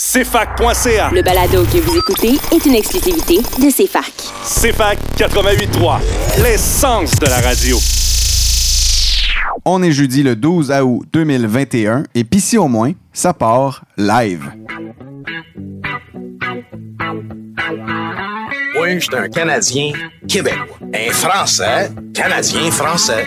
CFAC.ca. Le balado que vous écoutez est une exclusivité de CFAC. CFAC 88.3, l'essence de la radio. On est jeudi le 12 août 2021 et pis si au moins, ça part live. Oui, je suis un Canadien québécois. Un Français, Canadien français.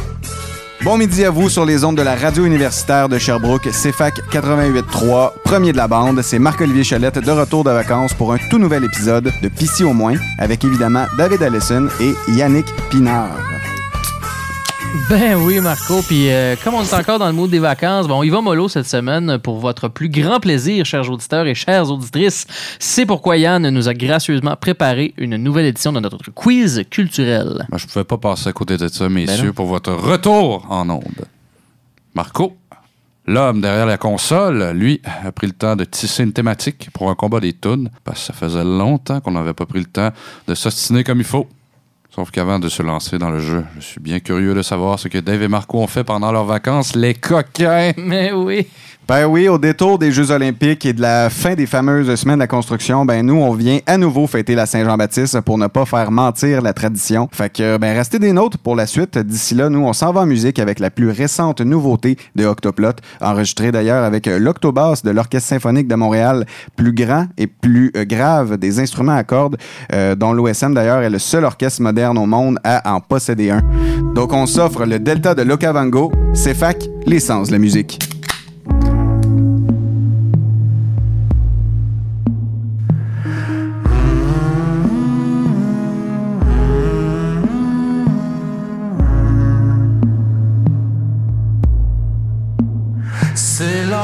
Bon midi à vous sur les ondes de la radio universitaire de Sherbrooke, CFAC 88.3, premier de la bande. C'est Marc-Olivier Chalette de retour de vacances pour un tout nouvel épisode de Pissy au moins, avec évidemment David Allison et Yannick Pinard. Ben oui, Marco. Puis euh, comme on est encore dans le mood des vacances, bon, on y va mollo cette semaine pour votre plus grand plaisir, chers auditeurs et chères auditrices. C'est pourquoi Yann nous a gracieusement préparé une nouvelle édition de notre quiz culturel. Je pouvais pas passer à côté de ça, Ben messieurs, non. pour votre retour en onde. Marco, l'homme derrière la console, lui, a pris le temps de tisser une thématique pour un combat des tunes, parce que ça faisait longtemps qu'on n'avait pas pris le temps de s'ostiner comme il faut. Sauf qu'avant de se lancer dans le jeu, je suis bien curieux de savoir ce que Dave et Marco ont fait pendant leurs vacances, les coquins! Mais oui. Ben oui, au détour des Jeux olympiques et de la fin des fameuses semaines de la construction, ben nous, on vient à nouveau fêter la Saint-Jean-Baptiste pour ne pas faire mentir la tradition. Fait que, ben restez des nôtres pour la suite. D'ici là, nous, on s'en va en musique avec la plus récente nouveauté de Octoplot, enregistrée d'ailleurs avec euh, l'Octobass de l'Orchestre symphonique de Montréal, plus grand et plus euh, grave des instruments à cordes, euh, dont l'OSM d'ailleurs est le seul orchestre moderne au monde à en posséder un. Donc on s'offre le Delta de l'Okavango, CFAC, l'essence de la musique.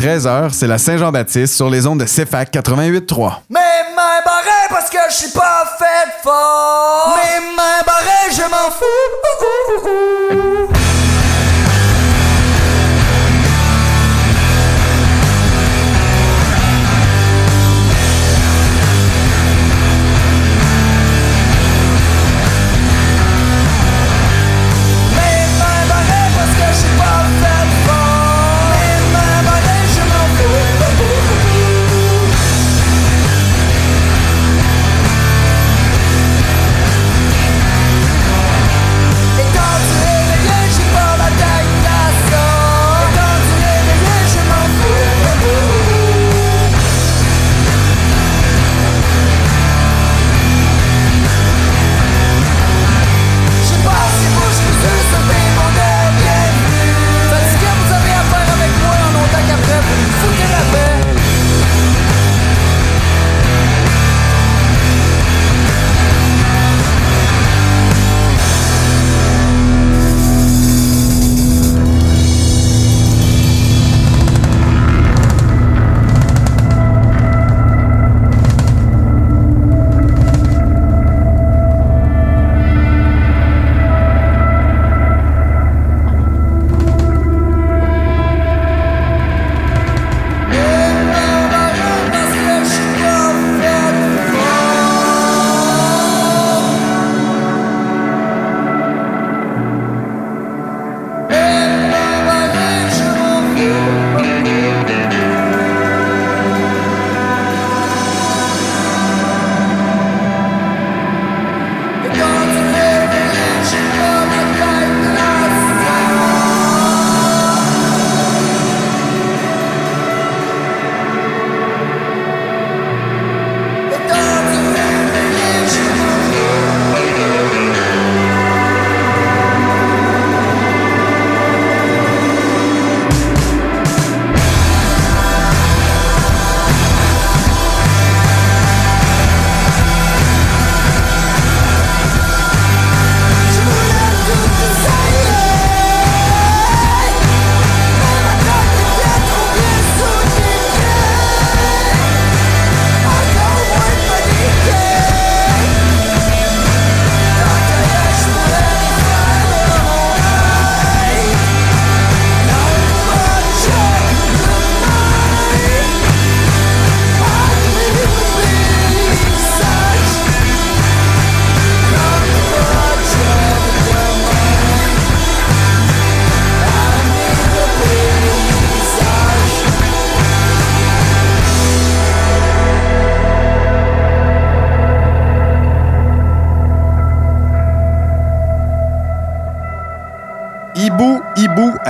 13h, c'est la Saint-Jean-Baptiste sur les ondes de CFAC 88.3. Mes mains barrées parce que je suis pas fait fort. Mes mains barrées, je m'en fous.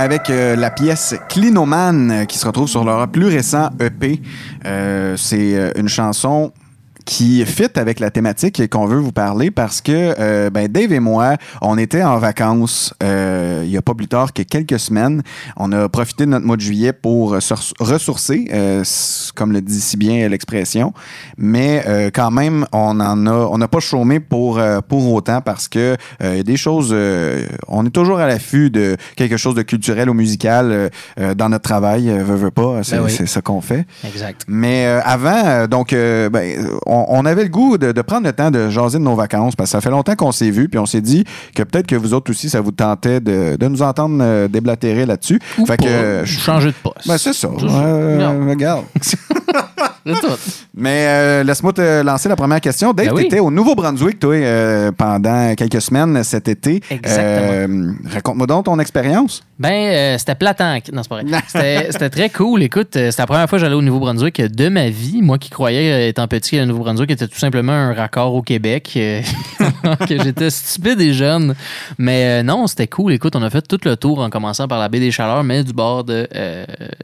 Avec euh, la pièce Clinoman euh, qui se retrouve sur leur plus récent EP. Euh, c'est une chanson qui fit avec la thématique qu'on veut vous parler parce que euh, ben Dave et moi, on était en vacances euh, il y a pas plus tard que quelques semaines. On a profité de notre mois de juillet pour ressourcer, euh, comme le dit si bien l'expression. Mais euh, quand même, on en a, on n'a pas chômé pour euh, pour autant parce que euh, il y a des choses. euh, on est toujours à l'affût de quelque chose de culturel ou musical dans notre travail. Veut, veut pas, c'est Ben oui. ça qu'on fait. Exact. Mais euh, avant, donc, euh, ben, on, on avait le goût de, de prendre le temps de jaser de nos vacances parce que ça fait longtemps qu'on s'est vus, puis on s'est dit que peut-être que vous autres aussi, ça vous tentait de, de nous entendre euh, déblatérer là-dessus. Ou Fait pas. que, je- Changer de poste. ben, c'est ça. Euh, regarde. C'est. Mais euh, laisse-moi te lancer la première question. Dave, Ben oui. tu étais au Nouveau-Brunswick, toi, euh, pendant quelques semaines cet été. Exactement. Euh, Raconte-moi donc ton expérience. Ben, c'était platant. Non, c'est pas vrai. C'était très cool. Écoute, c'était la première fois que j'allais au Nouveau-Brunswick de ma vie. Moi qui croyais, étant petit, que le Nouveau-Brunswick était tout simplement un raccord au Québec, que j'étais stupide et jeune. Mais non, c'était cool. Écoute, on a fait tout le tour en commençant par la baie des Chaleurs, mais du bord de,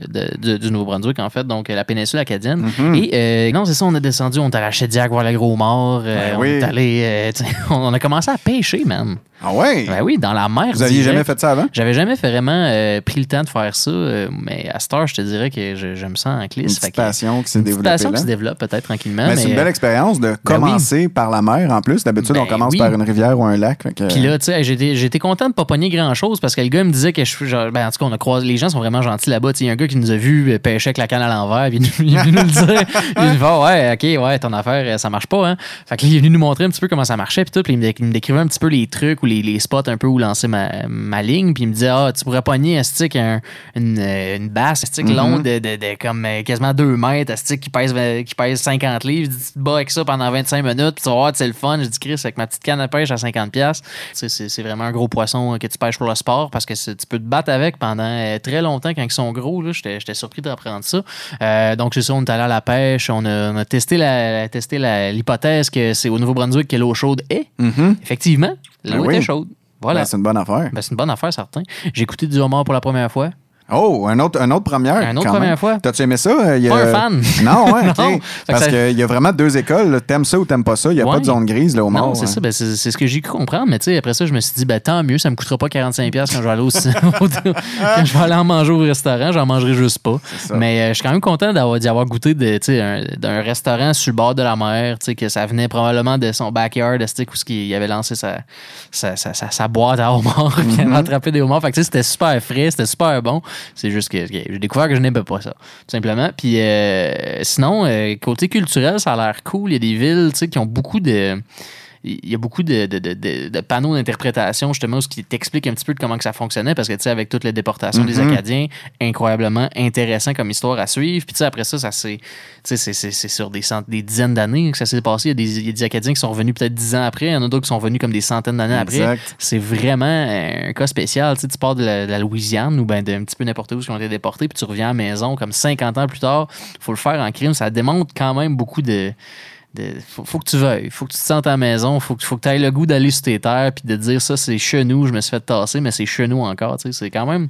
de- de- du Nouveau-Brunswick, en fait, donc la péninsule acadienne. Et euh, non, c'est ça, on a descendu, on est allé à Chediac voir le gros mort. euh, Ben on oui. est allé, euh, on a commencé à pêcher, man. Ah ouais? Ben oui, dans la mer. Vous aviez direct. jamais fait ça avant? J'avais jamais vraiment euh, pris le temps de faire ça, euh, mais à Star, je te dirais que je, je me sens en Une clisse. Fait que- passion qui s'est une développée passion là. qui se développe peut-être tranquillement. Mais c'est une belle euh, expérience de oui. commencer par la mer en plus. D'habitude, Ben on commence oui. par une rivière ou un lac. fait que- Puis là, tu sais, j'étais j'étais content de pas pogner grand-chose parce que le gars me disait que je genre, ben, en tout cas, on a croisé, les gens sont vraiment gentils là-bas. Il y a un gars qui nous a vu pêcher avec la canne à l'envers, puis il est venu nous le dire. Il est venu faire, ouais, ok, ouais, ton affaire, ça marche pas, hein. Fait que là, il est venu nous montrer un petit peu comment ça marchait, puis tout, puis il me, décrivait un petit peu les trucs les, les spots un peu où lancer ma, ma ligne, puis il me disait, ah, tu pourrais pogner un stick, un- une, une basse, un stick Mhm. long de, de, de comme euh, quasiment 2 mètres, un stick qui pèse, 20 qui pèse 50 livres? Il dit, tu te bats avec ça pendant 25 minutes, puis tu vas voir, c'est le fun. J'ai dit, Chris, avec ma petite canne à pêche à 50$, piastres, tu sais, c'est vraiment un gros poisson que tu pêches pour le sport parce que tu peux te battre avec pendant euh, très longtemps quand ils sont gros. J'étais surpris d'apprendre ça. Euh, donc, c'est ça, on est allé à la pêche. On a, on a testé la- testé la- l'hypothèse que c'est au Nouveau-Brunswick que l'eau chaude est. Mhm. Effectivement, l'eau Ben oui. Était chaude. Voilà. Ben, c'est une bonne affaire. Ben, c'est une bonne affaire, certain. J'ai écouté du homard pour la première fois. Oh, un autre, un autre première. Un autre première même. fois. T'as-tu aimé ça? Euh, il y a- Pas un fan. Non, ouais. Non. Parce ça- qu'il y a vraiment deux écoles. T'aimes ça ou t'aimes pas ça? Il n'y a Ouais. pas de zone grise là, au Non, mort. c'est hein. ça. Ben, c'est ce que j'ai cru comprendre. Mais tu sais, après ça, je me suis dit, ben, tant mieux, ça me coûtera pas 45$ piastres quand je vais aller au quand je vais aller en manger au restaurant, j'en mangerai juste pas. ça. Mais euh, je suis quand même content d'y avoir goûté sais, un- d'un restaurant sur le bord de la mer, tu sais, que ça venait probablement de son backyard, où il avait lancé sa, sa, sa, boîte à homards, puis il avait attrapé des homards. Fait que c'était super frais, c'était super bon. C'est juste que j'ai découvert que je n'aimais pas ça, tout simplement. Puis euh, sinon, euh, côté culturel, ça a l'air cool. Il y a des villes, qui ont beaucoup de il y a beaucoup de, de- de- panneaux d'interprétation, justement, où ce qui t'explique un petit peu de comment que ça fonctionnait, parce que, tu sais, avec toute la déportation des Mhm. Acadiens, incroyablement intéressant comme histoire à suivre. Puis, tu sais, après ça, ça c'est, sur des, cent- des dizaines d'années que ça s'est passé. Il y, a des, il y a des Acadiens qui sont revenus peut-être dix ans après, il y en a d'autres qui sont venus comme des centaines d'années après. C'est vraiment un cas spécial. Tu sais, tu pars de la, de la Louisiane ou ben d'un petit peu n'importe où qui ont été déportés, puis tu reviens à la maison comme 50 ans plus tard. faut le faire en crime. Ça démontre quand même beaucoup de. Faut, que tu veuilles, faut que tu te sentes à la maison, faut faut que tu aies le goût d'aller sur tes terres puis de dire ça, c'est chez nous, je me suis fait tasser, mais c'est chez nous encore. C'est quand même.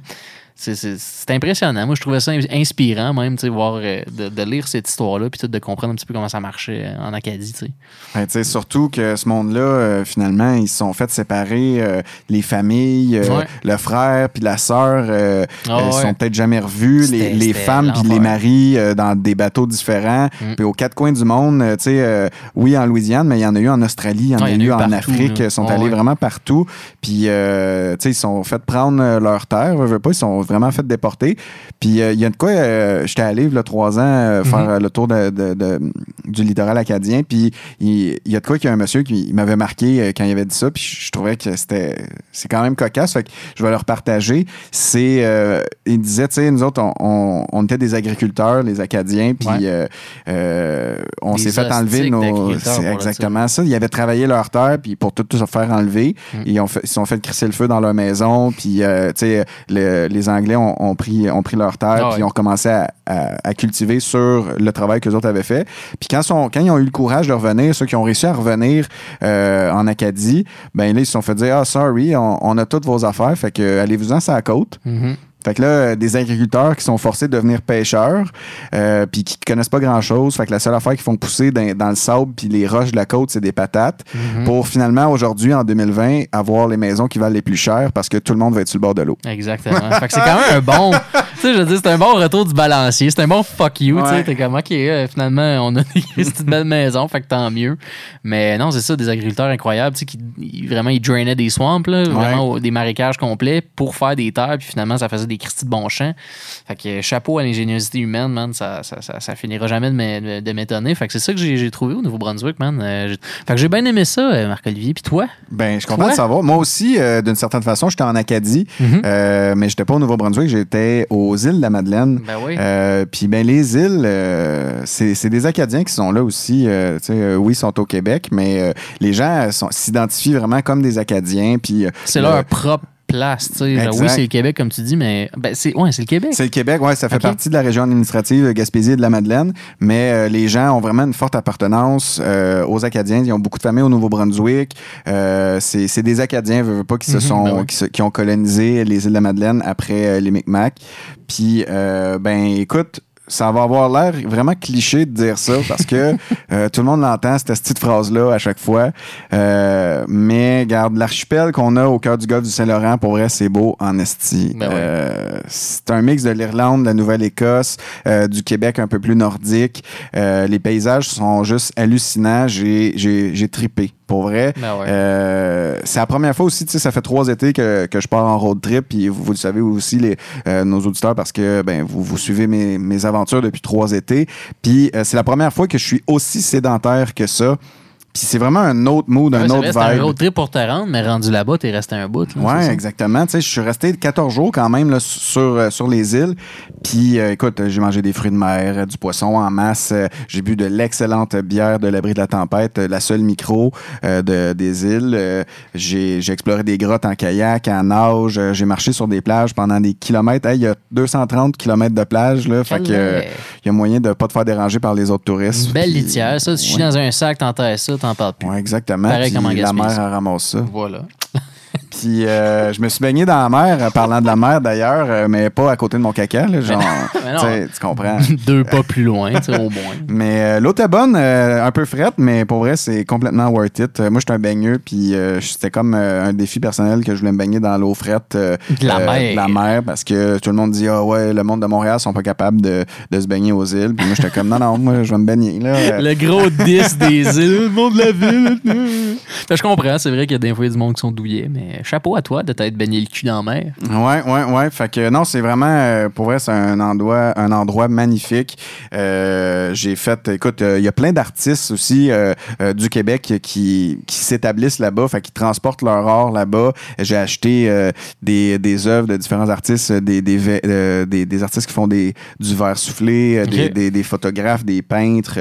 C'est, impressionnant. Moi, je trouvais ça inspirant, même, tu sais, voir, euh, de, de lire cette histoire-là, puis tout de comprendre un petit peu comment ça marchait euh, en Acadie. tu sais. Ben, surtout que ce monde-là, euh, finalement, ils se sont fait séparer euh, les familles, euh, Ouais. le frère puis la sœur euh, Ah euh, ouais. sont peut-être jamais revus, les, femmes puis les maris euh, dans des bateaux différents, Mm. puis aux quatre coins du monde, tu sais, oui en Louisiane, mais il y en a eu en Australie, il y en Ouais, a y eu en a eu en partout, Afrique, ils sont Ouais, allés ouais. vraiment partout, puis euh, tu sais, ils se sont fait prendre leur terre, veux, veux pas, ils sont vraiment fait déporter, puis euh, il y a de quoi, euh, j'étais allé il y a trois ans euh, faire Mhm. euh, le tour de- de- de- du littoral acadien, puis il, y a de quoi qu'il y a un monsieur qui m'avait marqué quand il avait dit ça, puis je, trouvais que c'était c'est quand même cocasse, fait que je vais le repartager. C'est il disait, tu sais, nous autres, on, on- on était des agriculteurs, les Acadiens, puis Ouais. on s'est fait enlever nos. exactement ça. Ils avaient travaillé leur terre, puis pour tout, tout se faire enlever, Mm. ils ont fait, ils se sont fait crisser le feu dans leur maison, puis tu sais, le- les Anglais ont, ont pris ont pris leur terre, Ah puis ouais. ont commencé à, à- à cultiver sur le travail que les autres avaient fait. Puis quand, sont, quand ils ont eu le courage de revenir, ceux qui ont réussi à revenir euh, en Acadie, ben là, ils se sont fait dire Ah, sorry, on, on a toutes vos affaires, fait que allez-vous-en sur la côte. Mhm. Fait que là, des agriculteurs qui sont forcés de devenir pêcheurs, euh, puis qui connaissent pas grand-chose. Fait que la seule affaire qu'ils font pousser dans, dans le sable puis les roches de la côte, c'est des patates. Mhm. Pour finalement, aujourd'hui, en 2020, avoir les maisons qui valent les plus chères parce que tout le monde va être sur le bord de l'eau. Exactement. fait que c'est quand même un bon. Tu sais, je veux dire, c'est un bon retour du balancier. C'est un bon fuck you. Tu sais, t'es comme, OK, euh, finalement, on a des petites belles maisons, fait que tant mieux. Mais non, c'est ça, des agriculteurs incroyables, tu sais, qui ils- vraiment, ils drainaient des swamps, là, vraiment des marécages complets pour faire des terres, puis finalement, ça faisait des cristis de. Fait que euh, chapeau à l'ingéniosité humaine, man, ça, ça, ça, ça finira jamais de m'é- de m'étonner. Fait que c'est ça que j'ai trouvé au Nouveau-Brunswick, man. Euh, j'ai- fait que j'ai bien aimé ça, euh, Marc-Olivier. Puis toi? Ben, je suis content Toi? de savoir. Moi aussi, euh, d'une certaine façon, j'étais en Acadie, Mhm. euh, mais j'étais pas au Nouveau-Brunswick, j'étais aux îles de la Madeleine. Ben oui. Puis ben les îles, c'est des Acadiens qui sont là aussi. oui, ils sont au Québec, mais les gens s'identifient vraiment comme des Acadiens. Puis C'est le- leur propre place, tu sais. Genre, Exact. Oui, c'est le Québec, comme tu dis, mais ben, c'est ouais, c'est le Québec. C'est le Québec, ouais, ça fait partie de la région administrative de Gaspésie et de la Madeleine, mais euh, les gens ont vraiment une forte appartenance euh, aux Acadiens. Ils ont beaucoup de familles au Nouveau-Brunswick. Euh, c'est des Acadiens, veux, veux pas, qui se Mhm, sont, ben oui. qui, se- qui ont colonisé les îles de la Madeleine après les Micmacs. Puis, euh, ben, écoute. Ça va avoir l'air vraiment cliché de dire ça parce que euh, tout le monde l'entend, cette petite phrase-là, à chaque fois. Euh, mais, garde, l'archipel qu'on a au cœur du golfe du Saint-Laurent, pour vrai, c'est beau en esti. Ben ouais. Euh, c'est un mix de l'Irlande, de la Nouvelle-Écosse, euh, du Québec un peu plus nordique. Euh, les paysages sont juste hallucinants. J'ai tripé, pour vrai. Ben ouais. Euh, c'est la première fois aussi, tu sais, ça fait trois étés que, que je pars en road trip, puis vous, vous le savez aussi, les, euh, nos auditeurs, parce que ben, vous, vous suivez mes, mes aventures depuis trois étés. Puis euh, c'est la première fois que je suis aussi sédentaire que ça. C'est vraiment un autre mood, un Ouais, autre c'était un vibe. road trip pour te rendre, mais rendu là-bas, t'es resté un bout. là, Ouais, exactement. Tu sais, je suis resté 14 jours quand même là, sur, euh, sur les îles. Puis, euh, écoute, j'ai mangé des fruits de mer, euh, du poisson en masse. j'ai bu de l'excellente bière de l'abri de la tempête, la seule micro euh, de, des îles. Euh, j'ai exploré des grottes en kayak, en nage. J'ai marché sur des plages pendant des kilomètres. Hey, Il y a 230 kilomètres de plage. Là, fait que, il y a moyen de pas te faire déranger par les autres touristes. Une belle litière, ça. Si je suis dans un sac, t'enterres ça, t'en parles plus. Ouais, exactement. Pareil comme en la mer, elle ramasse ça. Voilà. Puis euh, je me suis baigné dans la mer, euh, parlant de la mer d'ailleurs, euh, mais pas à côté de mon caca. Là, genre, tu comprends. Deux pas plus loin, tu sais, au moins. Mais euh, l'eau était bonne, euh, un peu frette, mais pour vrai, c'est complètement worth it. Moi, j'étais un baigneux, puis euh, c'était comme euh, un défi personnel que je voulais me baigner dans l'eau frette euh, De la mer. de la mer, parce que tout le monde dit ah ouais, le monde de Montréal sont pas capables de, de se baigner aux îles. Puis moi, j'étais comme non non, moi, je vais me baigner là. Euh, Le gros 10 des îles, le monde de la ville. Je comprends, c'est vrai qu'il y a des fois il y a du monde qui sont douillés, mais chapeau à toi de t'être baigné le cul dans la mer. Ouais, ouais, ouais. Fait que non, c'est vraiment, euh, pour vrai, c'est un endroit, un endroit magnifique. Euh, j'ai fait, écoute, euh, il y a plein d'artistes aussi euh, du Québec qui, qui s'établissent là-bas, fait qu'ils transportent leur art là-bas. J'ai acheté euh, des, des œuvres de différents artistes, des, des, des, des artistes qui font des, du verre soufflé, des, des, photographes, des peintres.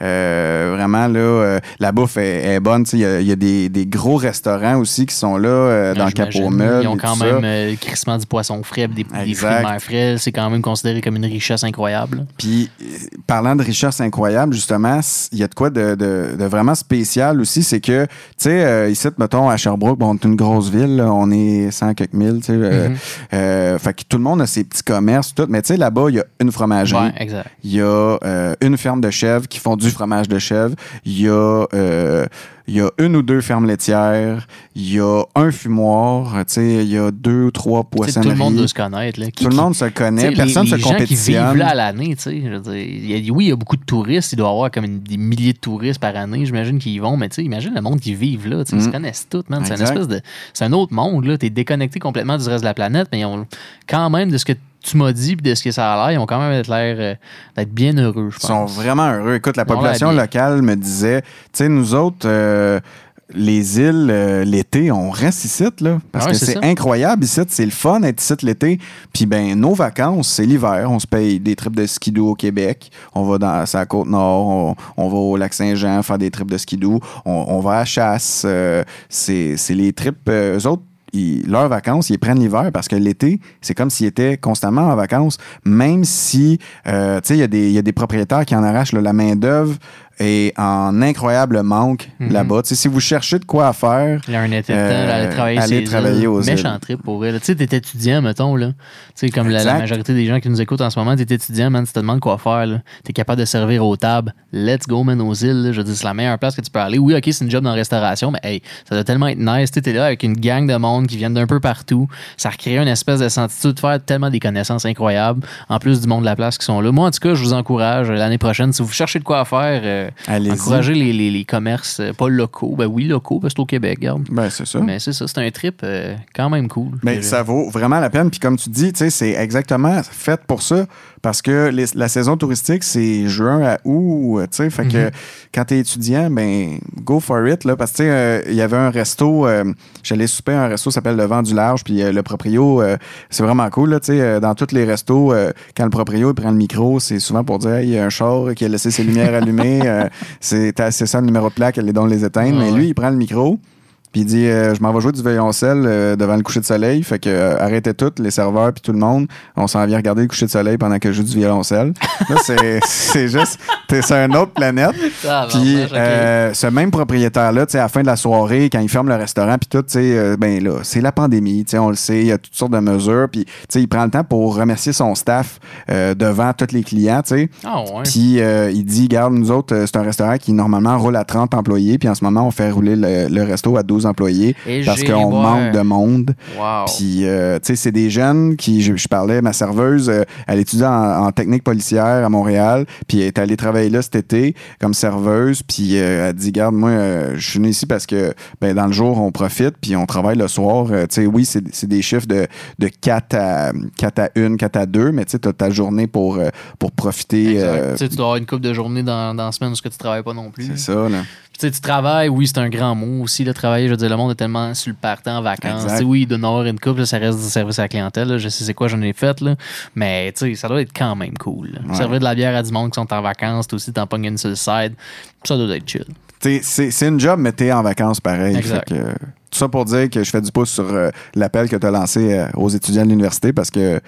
vraiment, là, euh, la bouffe est, est bonne. Il y y a des, des gros restaurants aussi qui sont là euh, dans le J'imagine. Cap aux Meubles Ils ont quand même euh, crissement du poisson frais, des, des fruits de mer frais. C'est quand même considéré comme une richesse incroyable. Puis, euh, parlant de richesse incroyable, justement, il y a de quoi de, de- de vraiment spécial aussi, c'est que, tu sais, euh, ici, mettons, à Sherbrooke, bon, on est une grosse ville, là, on est 100 quelques mille, tu sais. euh, Mhm. euh, fait que tout le monde a ses petits commerces, tout. Mais tu sais, là-bas, il y a une fromagerie. Ouais. Il y a une ferme de chèvres qui font du fromage de chèvre. Il y a, il y a une ou deux fermes laitières. Il y a un fumoir. Il y a deux ou trois poissonneries. Tout le monde doit se connaître. Là. Qui- Tout le monde se connaît. les- Personne les, se gens qui compétitionne. vivent là à l'année, oui, il y a beaucoup de touristes, il doit y avoir comme une- des milliers de touristes par année, j'imagine qu'ils y vont, mais imagine le monde qui vivent là, ils se Mm. connaissent tous, man, c'est une Exact. espèce de, c'est un autre monde là, t'es déconnecté complètement du reste de la planète, mais ils ont quand même de ce que tu m'as dit puis de ce que ça a l'air, ils ont quand même l'air euh, d'être bien heureux, je Ils sont pense. vraiment heureux. Écoute, la population locale me disait, tu sais, nous autres, euh, les îles, euh, l'été, on reste ici, là. Parce Ah ouais, que c'est incroyable ici, c'est le fun d'être ici l'été. Puis, ben, nos vacances, c'est l'hiver. On se paye des trips de skidoo au Québec. On va dans sa côte nord, on, on va au lac Saint-Jean faire des trips de skidoo. On, on va à la chasse. euh, c'est c'est les trips, euh, eux autres, ils- leurs vacances, ils prennent l'hiver parce que l'été, c'est comme s'ils étaient constamment en vacances, même si, euh, tu sais, il y, a des- il y a des propriétaires qui en arrachent la main-d'œuvre est en incroyable manque Mhm. là-bas. Si vous cherchez de quoi faire, Il y a un été de Euh, temps, aller travailler, aller travailler aux îles. Méchant trip pour là. Tu sais, t'es étudiant, mettons, là. Tu sais, comme la, majorité des gens qui nous écoutent en ce moment, t'es étudiant, man, tu te demandes quoi faire. T'es capable de servir aux tables. Let's go, man, aux îles, là. Je dire, c'est la meilleure place que tu peux aller. Oui, OK, c'est une job dans la restauration, mais hey, ça doit tellement être nice. T'es là avec une gang de monde qui viennent d'un peu partout. Ça recrée une espèce de sentiment de faire tellement des connaissances incroyables, en plus du monde de la place qui sont là. Moi, en tout cas, je vous encourage euh, l'année prochaine, si vous cherchez de quoi faire, euh, Allez-y. encouragez les, les- les commerces, euh, pas locaux. Ben oui, locaux, parce que c'est au Québec, regarde. ben, c'est ça. Mais c'est ça, c'est un trip euh, quand même cool. Mais ça vaut vraiment la peine. Puis comme tu dis, c'est exactement fait pour ça. Parce que les- la saison touristique, c'est juin à août. Tu sais, fait que Mhm. quand t'es étudiant, ben, go for it. Là, parce que, tu sais, euh, il y avait un resto, euh, j'allais souper à un resto qui s'appelle Le Vent du Large. Puis euh, le proprio, euh, c'est vraiment cool. Là, tu sais, euh, dans tous les restos, euh, quand le proprio il prend le micro, c'est souvent pour dire, Hey, il y a un char qui a laissé ses lumières allumées. euh, c'est ça le numéro de plaque, elle est donc les éteindre. Mais ouais. lui, il prend le micro. Puis il dit euh, Je m'en vais jouer du violoncelle euh, devant le coucher de soleil. Fait que euh, arrêtez tout, les serveurs puis tout le monde. On s'en vient regarder le coucher de soleil pendant que je joue du violoncelle. Là, c'est- c'est juste. T'es sur une autre planète. Ah, Puis bon, ok. euh, ce même propriétaire-là, à la fin de la soirée, quand il ferme le restaurant, puis tout, tu sais, ben là, c'est la pandémie, tu sais, on le sait, il y a toutes sortes de mesures, puis tu sais, il prend le temps pour remercier son staff devant tous les clients, tu sais. Ah ouais. Puis euh, il dit, garde, nous autres, c'est un restaurant qui normalement roule à 30 employés, puis en ce moment, on fait rouler le, le resto à 12 employés Et parce qu'on manque de monde. Wow. Puis, euh, tu sais, c'est des jeunes qui, je, je parlais, ma serveuse, euh, elle étudie en, en technique policière à Montréal, puis elle est allée travailler là cet été comme serveuse, puis euh, elle dit, garde, moi, euh, je suis venu ici parce que, ben, dans le jour, on profite, puis on travaille le soir. Tu sais, oui, c'est des chiffres de, de 4 à, 4 à 1, 4 à 2, mais tu sais, t'as ta journée pour, pour profiter. Tu dois avoir une couple de journées dans, dans la semaine où tu travailles pas non plus. c'est ça, là. Tu sais, tu travailles, oui, c'est un grand mot aussi. Le travailler, je veux dire, le monde est tellement sur le partant en vacances. Exact. Tu oui, en avoir une couple, là, ça reste du service à la clientèle. là. Je sais c'est quoi, j'en ai fait. Là. Mais tu sais, ça doit être quand même cool. Ouais. Servir de la bière à du monde qui sont en vacances, toi aussi, t'en pognes une sur le side. Ça doit être chill. C'est une job, mais t'es en vacances pareil. Exact. Fait que, tout ça pour dire que je fais du pouce sur euh, l'appel que tu as lancé euh, aux étudiants de l'université parce que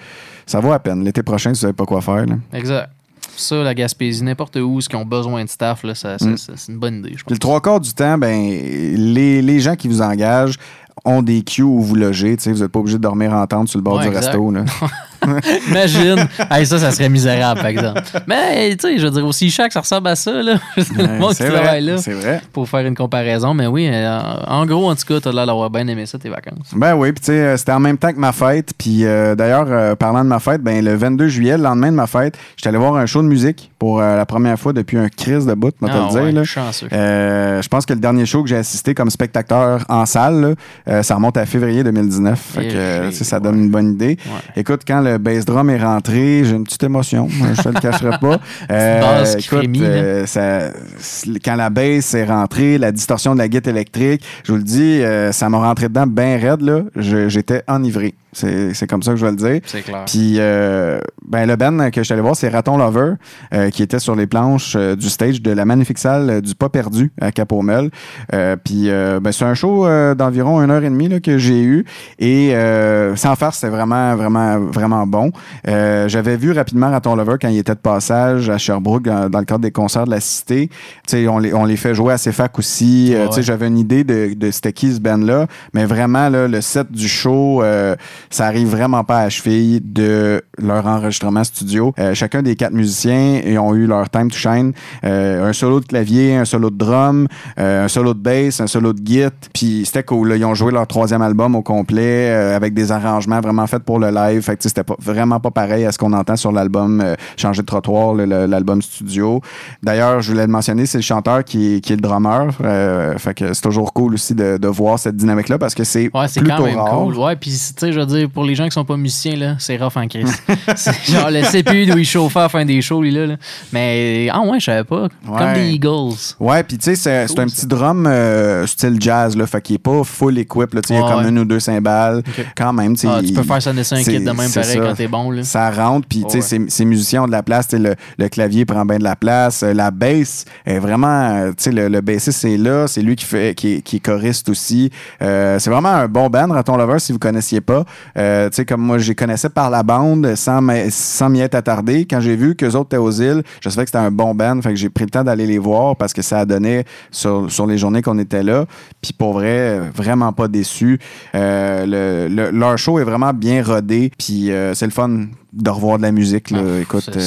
ça vaut à peine. L'été prochain, vous savez pas quoi faire. là. Exact. Ça, la Gaspésie, n'importe où, ce qui ont besoin de staff, là, ça, Mm. ça- c'est une bonne idée, je Puis le trois quarts du temps, ben, les, les gens qui vous engagent ont des queues où vous logez. Vous n'êtes pas obligé de dormir en tente sur le bord Ouais, du exact. resto. Là. Imagine. Hey, ça, ça serait misérable, par exemple. Mais, tu sais, je veux dire, aussi chaque, ça ressemble à ça, là. le monde qui c'est travaille là. vrai. C'est vrai. Pour faire une comparaison. Mais oui, euh, en gros, en tout cas, t'as l'air d'avoir bien aimé ça, tes vacances. Ben oui, puis tu sais, euh, c'était en même temps que ma fête. Puis euh, d'ailleurs, euh, parlant de ma fête, ben le 22 juillet, le lendemain de ma fête, j'étais allé voir un show de musique pour euh, la première fois depuis un crise de bout, moi te Ah le dire. ouais, là. chanceux. Euh, je pense que le dernier show que j'ai assisté comme spectateur en salle, là, ça remonte à février 2019. Fait que, ça donne une bonne idée. Ouais. Écoute, quand le bass drum est rentré, j'ai une petite émotion. je te le cacherai pas. Euh, frémit, euh, ça- quand la bass est rentrée, la distorsion de la guitare électrique, je vous le dis, euh, ça m'a rentré dedans bien raide. là. J'étais enivré. C'est c'est comme ça que je vais le dire. C'est clair. Puis, euh, ben, le band que je suis allé voir, c'est Raton Lover, euh, qui était sur les planches euh, du stage de la magnifique salle euh, du Pas Perdu à Capomel. Euh, puis, euh, ben, c'est un show d'environ une heure et demie là, que j'ai eu. Et euh, sans faire, c'était vraiment, vraiment, vraiment bon. Euh, J'avais vu rapidement Raton Lover quand il était de passage à Sherbrooke dans, dans le cadre des concerts de la Cité. Tu sais, on les, on les fait jouer à CFAC aussi. Ouais. tu sais, J'avais une idée de, de c'était qui ce band-là. Mais vraiment, là, le set du show, euh, ça arrive vraiment pas à la cheville de leur enregistrement studio. Euh, chacun des quatre musiciens ils ont eu leur time to shine. Euh, un solo de clavier, un solo de drum, euh, un solo de bass, un solo de guitare. Puis c'était cool. là. Ils ont joué leur troisième album au complet euh, avec des arrangements vraiment faits pour le live. Fait que c'était pas, vraiment pas pareil à ce qu'on entend sur l'album euh, Changer de trottoir, l'album studio. D'ailleurs, je voulais le mentionner, c'est le chanteur qui est, qui est le drummer. Euh, fait que c'est toujours cool aussi de, de voir cette dynamique-là parce que c'est Ouais, c'est plutôt quand même rare. cool. Ouais, puis tu sais, je veux dire, pour les gens qui sont pas musiciens, là, c'est rough en crise. genre le CPU d'où il chauffait à la fin des shows, lui, là. là. Mais, ah ouais, je savais pas. Comme des Eagles. Ouais, puis tu sais, c'est Cool, un ça. petit drum euh, style jazz, là, fait qu'il est pas full equip, là, tu sais, il y a comme une ou deux cymbales, quand même, tu. Ah, tu il- peux faire sonner ça un kit de même pareil ça. quand t'es bon, là. Ça rentre, puis tu sais, ces, musiciens ont de la place, le, le clavier prend bien de la place, euh, la bass est vraiment, euh, tu sais, le, le bassiste c'est là, c'est lui qui fait, qui, est- qui est choriste aussi. Euh, c'est vraiment un bon band, Raton Lover, si vous connaissiez pas. Euh, tu sais, comme moi, je les connaissais par la bande, sans m'y- être attardé. Quand j'ai vu qu'eux autres étaient aux îles, je savais que c'était un bon band, fait que j'ai pris le temps d'aller les voir parce que ça a donné sur, sur les journées qu'on était là. Puis pour vrai, vraiment pas déçu. Euh, le, le- leur show est vraiment bien rodé, puis euh, c'est le fun de revoir de la musique. Là. Ah, Écoute, euh,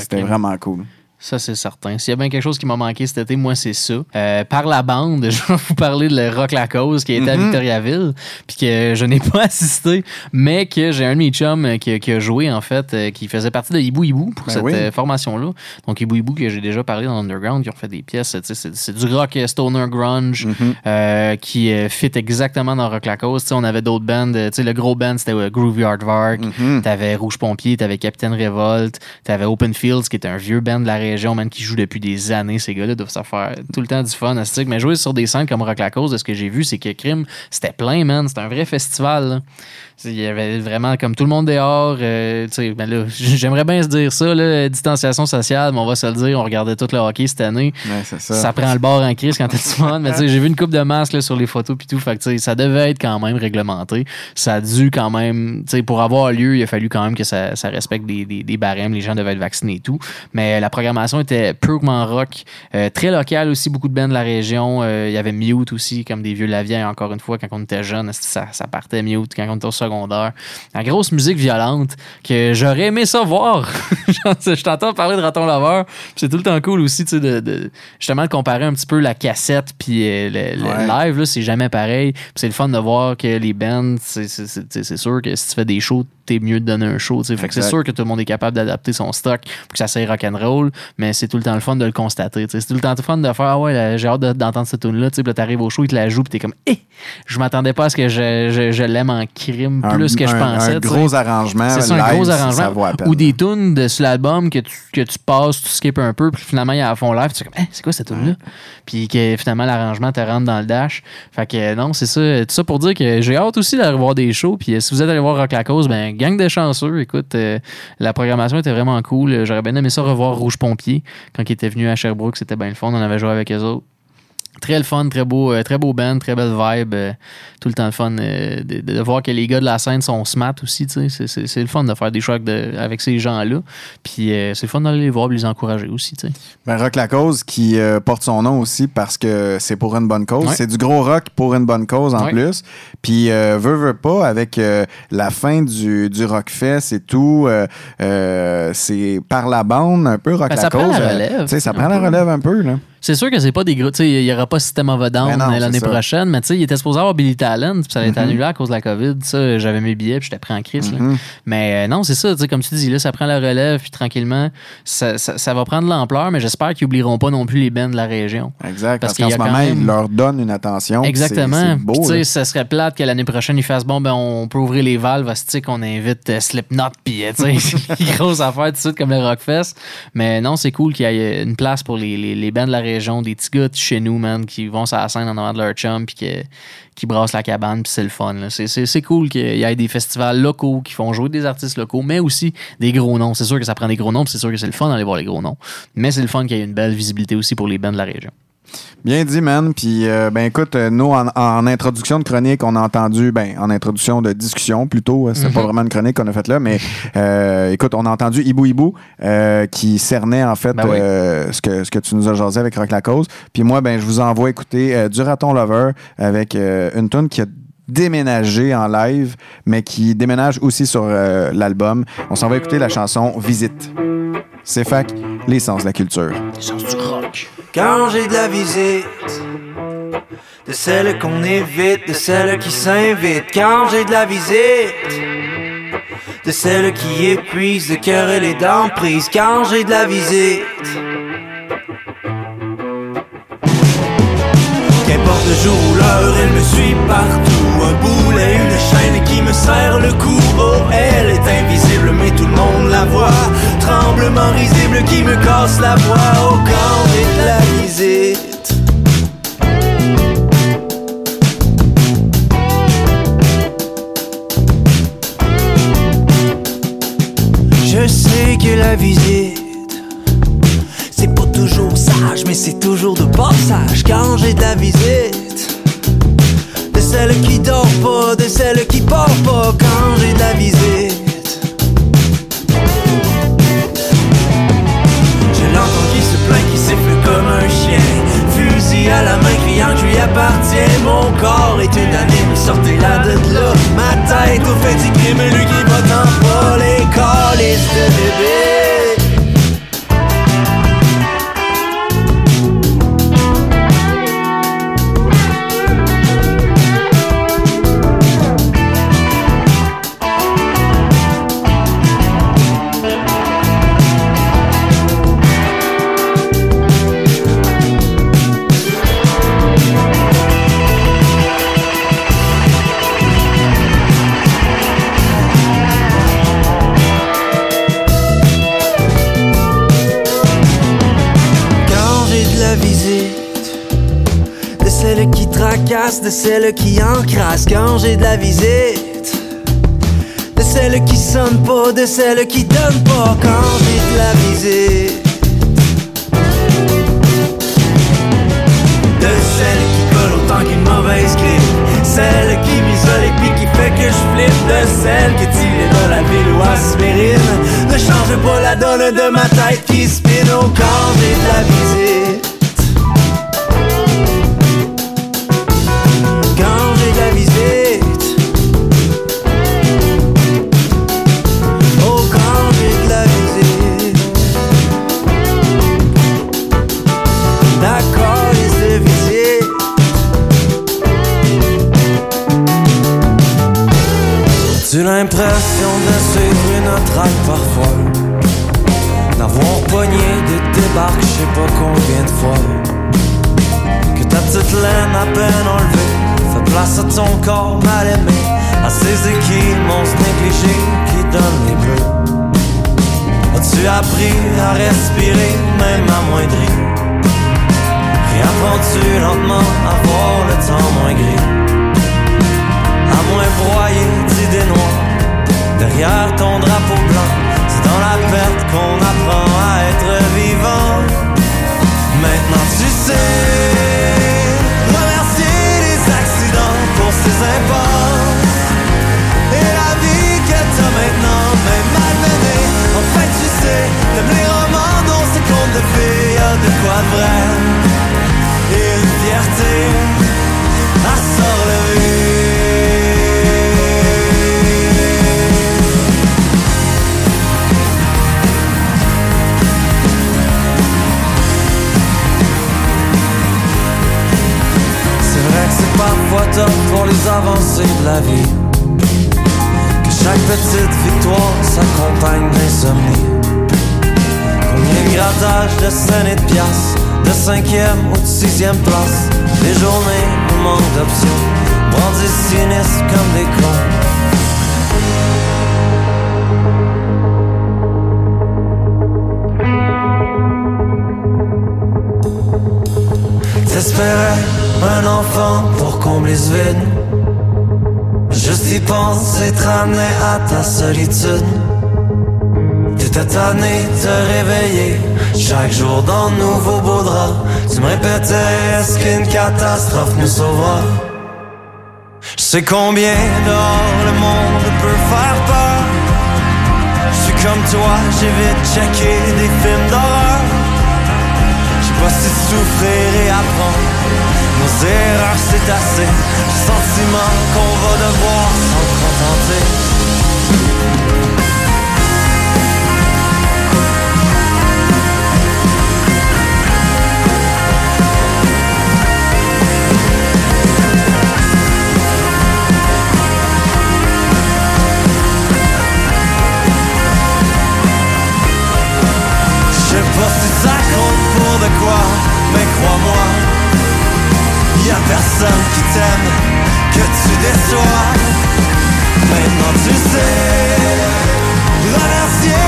c'était vraiment cool. Ça, c'est certain. S'il y a bien quelque chose qui m'a manqué cet été, moi, c'est ça. Euh, par la bande, je vais vous parler de le Rock La Cause qui a été à Mhm. Victoriaville, puis que je n'ai pas assisté, mais que j'ai un de mes chums euh, qui, qui a joué, en fait, euh, qui faisait partie de Hibou Hibou pour Ben cette oui. formation-là. Donc, Hibou Hibou, que j'ai déjà parlé dans Underground, qui ont fait des pièces, tu sais, c'est du rock stoner grunge Mhm. euh, qui fit exactement dans Rock La Cause. Tu sais, on avait d'autres bands, tu sais, le gros band, c'était Groovy Hardvark, Mhm. T'avais Rouge Pompier, t'avais Capitaine Révolte, t'avais Open Fields, qui était un vieux band de la région, man, qui jouent depuis des années. Ces gars-là doivent se faire tout le temps du fun, astique. Mais jouer sur des scènes comme Rock la Cause, de ce que j'ai vu, c'est que Crime, c'était plein, man. C'était un vrai festival, là. Il y avait vraiment comme tout le monde dehors. euh, ben j'aimerais bien se dire ça, là, distanciation sociale, mais on va se le dire, on regardait tout le hockey cette année. Ouais, ça. Ça prend le bord en crise quand t'es du fun. Mais j'ai vu une coupe de masques là, sur les photos puis tout. Fait que ça devait être quand même réglementé. Ça a dû quand même, pour avoir lieu, il a fallu quand même que ça, ça respecte des, des, des barèmes. Les gens devaient être vaccinés et tout. Mais la programmation était purement rock. Euh, très local aussi, beaucoup de bands de la région. Euh, Il y avait Mute aussi, comme des vieux Laviens, encore une fois, quand on était jeune. Ça, ça partait Mute quand on était au secondaire? La grosse musique violente que j'aurais aimé ça voir. Je t'entends parler de Raton Laveur. C'est tout le temps cool aussi, tu sais, de, de- justement de comparer un petit peu la cassette puis euh, le, le Ouais. live, là, c'est jamais pareil. C'est le fun de voir que les bands, c'est sûr que si tu fais des shows, t'es mieux de donner un show. Fait que c'est sûr que tout le monde est capable d'adapter son stock pour que ça soit rock'n'roll, mais c'est tout le temps le fun de le constater. C'est tout le temps le fun de faire Ah ouais, j'ai hâte de- d'entendre cette tune-là. Puis t'arrives au show, il te la joue, puis t'es comme Eh, je m'attendais pas à ce que je, je, je l'aime en crime Un- plus que je pensais. Un gros arrangement. C'est ça, un gros Ça arrangement. à. Ou des tunes de, sur l'album que tu, que tu passes, tu skips un peu, puis finalement, ils en font live. Tu es comme, Hein, c'est quoi cette tune-là? Puis que finalement, l'arrangement te rentre dans le dash. Fait que non, c'est ça. Tout ça pour dire que j'ai hâte aussi d'aller voir des shows. Puis euh, si vous êtes allé voir Rock la Cause, ben, gang de chanceux. Écoute, euh, la programmation était vraiment cool. J'aurais bien aimé ça revoir Rouge Pompier quand il était venu à Sherbrooke. C'était bien le fun. On avait joué avec eux autres. Très le fun, très beau, euh, très beau band, très belle vibe. euh, tout le temps le fun euh, de, de voir que les gars de la scène sont smart aussi. C'est- le fun de faire des choix avec, de- avec ces gens-là. Puis c'est le fun d'aller les voir et les encourager aussi. Ben, rock la cause qui porte son nom aussi parce que c'est pour une bonne cause. Ouais. C'est du gros rock pour une bonne cause en Ouais. plus. Puis euh, veut, veut pas, avec la fin du, du Rockfest et tout, c'est par la bande un peu rock Ben, la ça cause. prend la relève, ça prend la relève un peu. Là. C'est sûr que c'est pas des gros. Tu sais, il y aura pas System of a Down l'année prochaine, mais tu sais, il était supposé avoir Billy Talent, puis ça a été Mhm. annulé à cause de la COVID. J'avais mes billets, puis j'étais pris en crise. Mhm. Mais euh, non, c'est ça, tu sais, comme tu dis, là, ça prend la relève, puis tranquillement, ça, ça- ça va prendre de l'ampleur, mais j'espère qu'ils oublieront pas non plus les bands de la région. Exact. Parce Parce, qu'en ce moment, même- ils leur donnent une attention. Exactement. Tu ça serait plate que l'année prochaine, ils fassent bon, ben, on peut ouvrir les valves, qu'on invite euh, Slipknot, puis, euh, tu sais, les grosses affaires, tout de suite, comme le Rockfest. Mais non, c'est cool qu'il y ait une place pour les, les, les bands de la région, des petits gars de chez nous, man, qui vont sur la scène en avant de leur chum, puis que- qui brassent la cabane, puis c'est le fun. C'est- cool qu'il y ait des festivals locaux qui font jouer des artistes locaux, mais aussi des gros noms. C'est sûr que ça prend des gros noms, c'est sûr que c'est le fun d'aller voir les gros noms. Mais c'est le fun qu'il y ait une belle visibilité aussi pour les bands de la région. Bien dit, man. Puis, euh, ben écoute, euh, nous, en, en introduction de chronique, on a entendu, ben, en introduction de discussion plutôt, euh, c'était Mhm. pas vraiment une chronique qu'on a faite là, mais euh, écoute, on a entendu Ibu Ibu euh, qui cernait en fait Ben oui. ce, que, ce que tu nous as jasé avec Rock la Cause. Puis moi, ben, je vous envoie écouter du Raton Lover avec une tune qui a déménagé en live, mais qui déménage aussi sur l'album. On s'en va écouter la chanson Visite. C'est fac, l'essence de la culture. Quand j'ai de la visite, de celle qu'on évite, de celle qui s'invite. Quand j'ai de la visite, de celle qui épuise le cœur et les dents prises. Quand j'ai de la visite, qu'importe le jour ou l'heure, elle me suit partout. Un boulet, une chaîne qui me serre le cou. Oh, elle est invisible, mais tout le monde la voit. Tremblement risible qui me casse la voix. Quand j'ai de la visite. Je sais que la visite c'est pas toujours sage, mais c'est toujours de passage quand j'ai de la visite. De celle qui dort pas, de celle qui part pas quand j'ai de la visite. À la main, criant que lui appartiens. Mon corps est une anime, sortez-la de là. Ma tête au fait du crime, lui qui va dans pas les de bébé. De celle qui encrasse quand j'ai de la visite. De celle qui sonne pas, de celle qui donne pas quand j'ai de la visite. De celle qui colle autant qu'une mauvaise grippe. Celle qui m'isole et puis qui fait que je flippe. De celle tu es dans la ville ou aspirine. Ne change pas la donne de ma tête qui spin au quand j'ai de la visite. Ton corps mal aimé À ces monstres négligés qui donnent les bleus As-tu appris à respirer, même amoindri? Réapprends-tu lentement à voir le temps moins gris? À moins broyé d'idées noires. Derrière ton drapeau blanc C'est dans la perte qu'on apprend à être vivant. Maintenant tu sais Et la vie que t'as maintenant même malmenée Enfin tu sais T'aimes les romans dont c'est contes de fées Y'a de quoi de vrai. Et une fierté pour les avancées de la vie. Que chaque petite victoire s'accompagne d'insomnie. Combien de grattages de scènes et de piastres De cinquième ou de sixième place. Des journées où manque d'options Brandis sinistres comme des clones T'espérais un enfant pour combler ce vide. Juste y penser, être amené à ta solitude. T'étais tanné de te réveiller. Chaque jour dans de nouveaux beaux draps. Tu me répétais, est-ce qu'une catastrophe nous sauvera? Je sais combien dehors le monde peut faire peur. Je suis comme toi, j'ai vite checké des films d'horreur. Je sais pas si souffrir et apprendre Nos erreurs c'est assez sentiment qu'on va devoir s'en contenter. Je sais pas si ça compte pour de quoi, personne qui t'aime, que tu déçois. Maintenant tu sais, remercier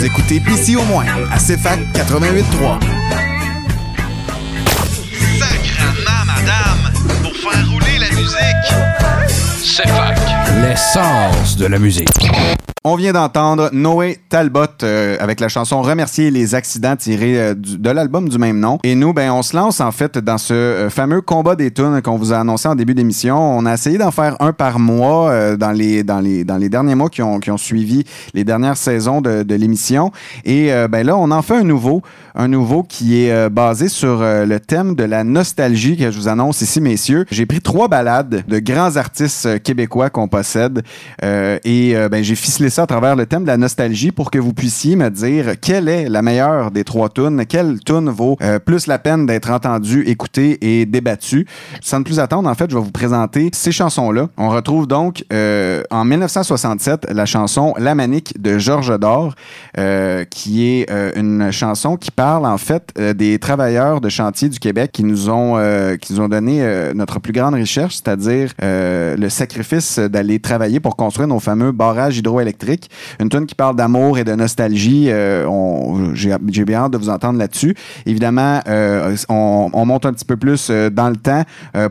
vous écoutez PC au moins à CFAC 88.3. Sacrement, madame, pour faire rouler la musique. C'est fac. L'essence de la musique. On vient d'entendre Noé Talbot euh, avec la chanson Remercier les accidents tirés euh, de l'album du même nom. Et nous, ben, on se lance en fait dans ce euh, fameux combat des tunes qu'on vous a annoncé en début d'émission. On a essayé d'en faire un par mois dans, les, dans, les, dans les derniers mois qui ont, qui ont suivi les dernières saisons de, l'émission. Et ben là, on en fait un nouveau, un nouveau qui est basé sur le thème de la nostalgie que je vous annonce ici, messieurs. J'ai pris trois balades de grands artistes québécois qu'on possède et ben, j'ai ficelé ça à travers le thème de la nostalgie pour que vous puissiez me dire quelle est la meilleure des trois tunes, quelle tune vaut euh, plus la peine d'être entendue, écoutée et débattue. Sans ne plus attendre, en fait, je vais vous présenter ces chansons-là. On retrouve donc euh, en 1967 la chanson La Manique de Georges Dor, euh, qui est une chanson qui parle en fait des travailleurs de chantier du Québec qui nous ont, qui nous ont donné notre plus grande recherche, c'est-à-dire le sacrifice d'aller travailler pour construire nos fameux barrages hydroélectriques. Une tune qui parle d'amour et de nostalgie. euh, J'ai bien hâte de vous entendre là-dessus. Évidemment, euh, on, on monte un petit peu plus euh, dans le temps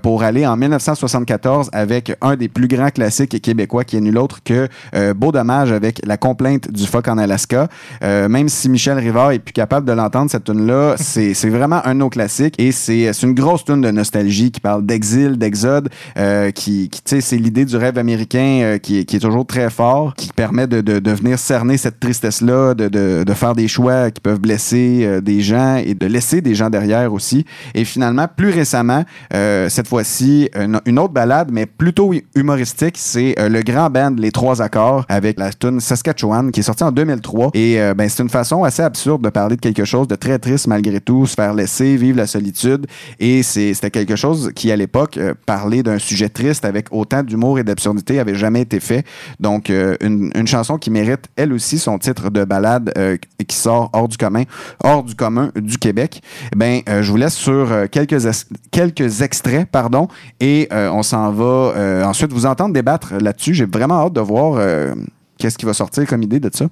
pour aller en 1974 avec un des plus grands classiques québécois qui est nul autre que Beau Dommage avec La complainte du phoque en Alaska. Même si Michel Rivard est plus capable de l'entendre, cette tune-là, c'est vraiment un de nos classiques et c'est une grosse tune de nostalgie qui parle d'exil, d'exode, euh, qui, qui tu sais, c'est l'idée du rêve américain qui, qui est toujours très fort, qui permet de, de, de venir cerner cette tristesse-là, de, de, faire des choix qui peuvent blesser euh, des gens et de laisser des gens derrière aussi. Et finalement, plus récemment, euh, cette fois-ci, une, une autre balade, mais plutôt humoristique, c'est euh, le grand band Les Trois Accords avec la tune Saskatchewan qui est sortie en 2003. Et ben, c'est une façon assez absurde de parler de quelque chose de très triste malgré tout, se faire laisser, vivre la solitude. Et c'était quelque chose qui, à l'époque, parlait d'un sujet triste avec autant d'humour et d'absurdité avait jamais été fait. Donc, une, une chanson qui mérite, elle aussi, son titre de balade euh, qui sort hors du commun, hors du commun du Québec. Ben, euh, je vous laisse sur euh, quelques, es- quelques extraits, pardon, et euh, on s'en va euh, ensuite vous entendre débattre là-dessus. J'ai vraiment hâte de voir euh, qu'est-ce qui va sortir comme idée de ça.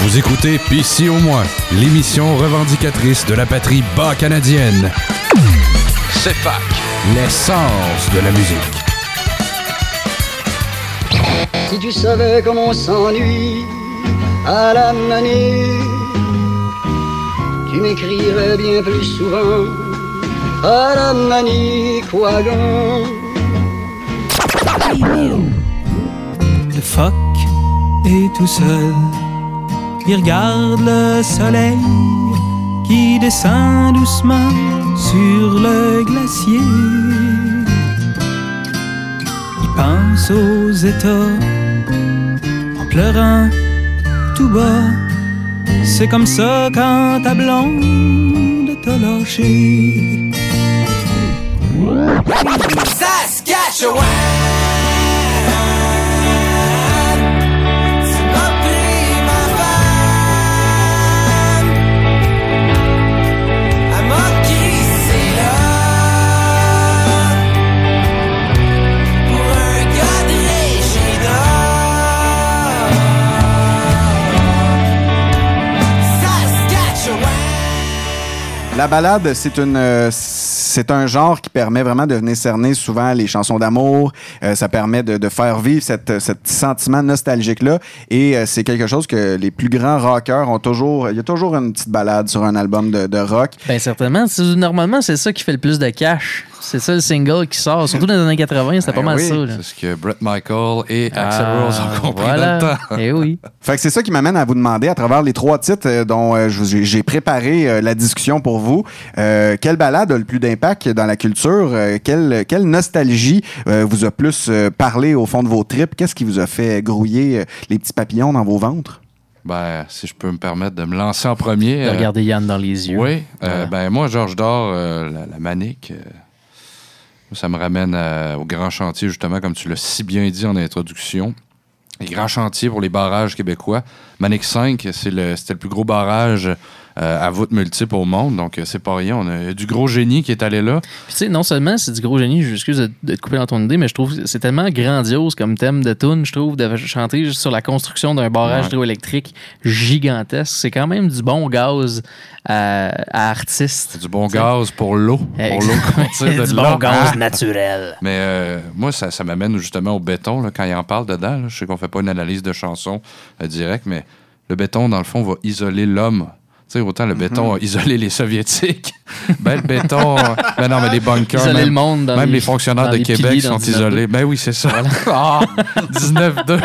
Vous écoutez PC au moins, l'émission revendicatrice de la patrie bas canadienne. C'est fac. L'essence de la musique. Si tu savais comme on s'ennuie à la manée, tu m'écrirais bien plus souvent à la manie, quoi donc? Le phoque est tout seul. Il regarde le soleil qui descend doucement sur le glacier. Il pense aux États pleurant tout bas. C'est comme ça quand ta blonde t'a lâché. Saskatchewan La balade, c'est une, euh, c'est un genre qui permet vraiment de venir cerner souvent les chansons d'amour. Euh, ça permet de, de faire vivre cette, cet sentiment nostalgique-là. Et euh, c'est quelque chose que les plus grands rockers ont toujours. Il y a toujours une petite balade sur un album de, de rock. Ben certainement. Normalement, c'est ça qui fait le plus de cash. C'est ça le single qui sort. Surtout dans les années 80, c'était pas mal ça. là. C'est ce que Brett Michael et Axel Ah, Rose ont compris voilà. dans le temps. Eh oui. Fait que c'est ça qui m'amène à vous demander, à travers les trois titres euh, dont euh, j'ai préparé euh, la discussion pour vous, euh, quelle balade a le plus d'impact dans la culture? Euh, quelle, quelle nostalgie euh, vous a plus parlé au fond de vos tripes? Qu'est-ce qui vous a fait grouiller les petits papillons dans vos ventres? Ben, si je peux me permettre de me lancer en premier. De euh, regarder Yann dans les yeux. Oui. euh, ben, moi, Georges Dor, euh, la, la manique, euh, ça me ramène euh, au grand chantier, justement, comme tu l'as si bien dit en introduction. Les grands chantiers pour les barrages québécois. Manic 5, c'est le- c'était le plus gros barrage euh, à voûte multiple au monde. Donc, euh, c'est pas rien. On a du gros génie qui est allé là. Puis tu sais, non seulement c'est du gros génie, je m'excuse de, de te couper dans ton idée, mais je trouve que c'est tellement grandiose comme thème de tune, je trouve, de chanter sur la construction d'un barrage Ouais. hydroélectrique gigantesque. C'est quand même du bon gaz à, à artiste. C'est du bon gaz pour l'eau. Pour l'eau de du bon gaz Ah! naturel. Mais euh, moi, ça, ça m'amène justement au béton, là, quand il en parle dedans. là. je sais qu'on fait pas une analyse de chanson euh, directe, mais le béton, dans le fond, va isoler l'homme. Sais, autant le béton a isolé les Soviétiques. ben, le béton. euh, ben non, mais les bunkers. Isoler même, le monde dans même les- les, fonctionnaires de les Québec sont dans 19-2. isolés. Ben oui, c'est ça. Ah, 19-2.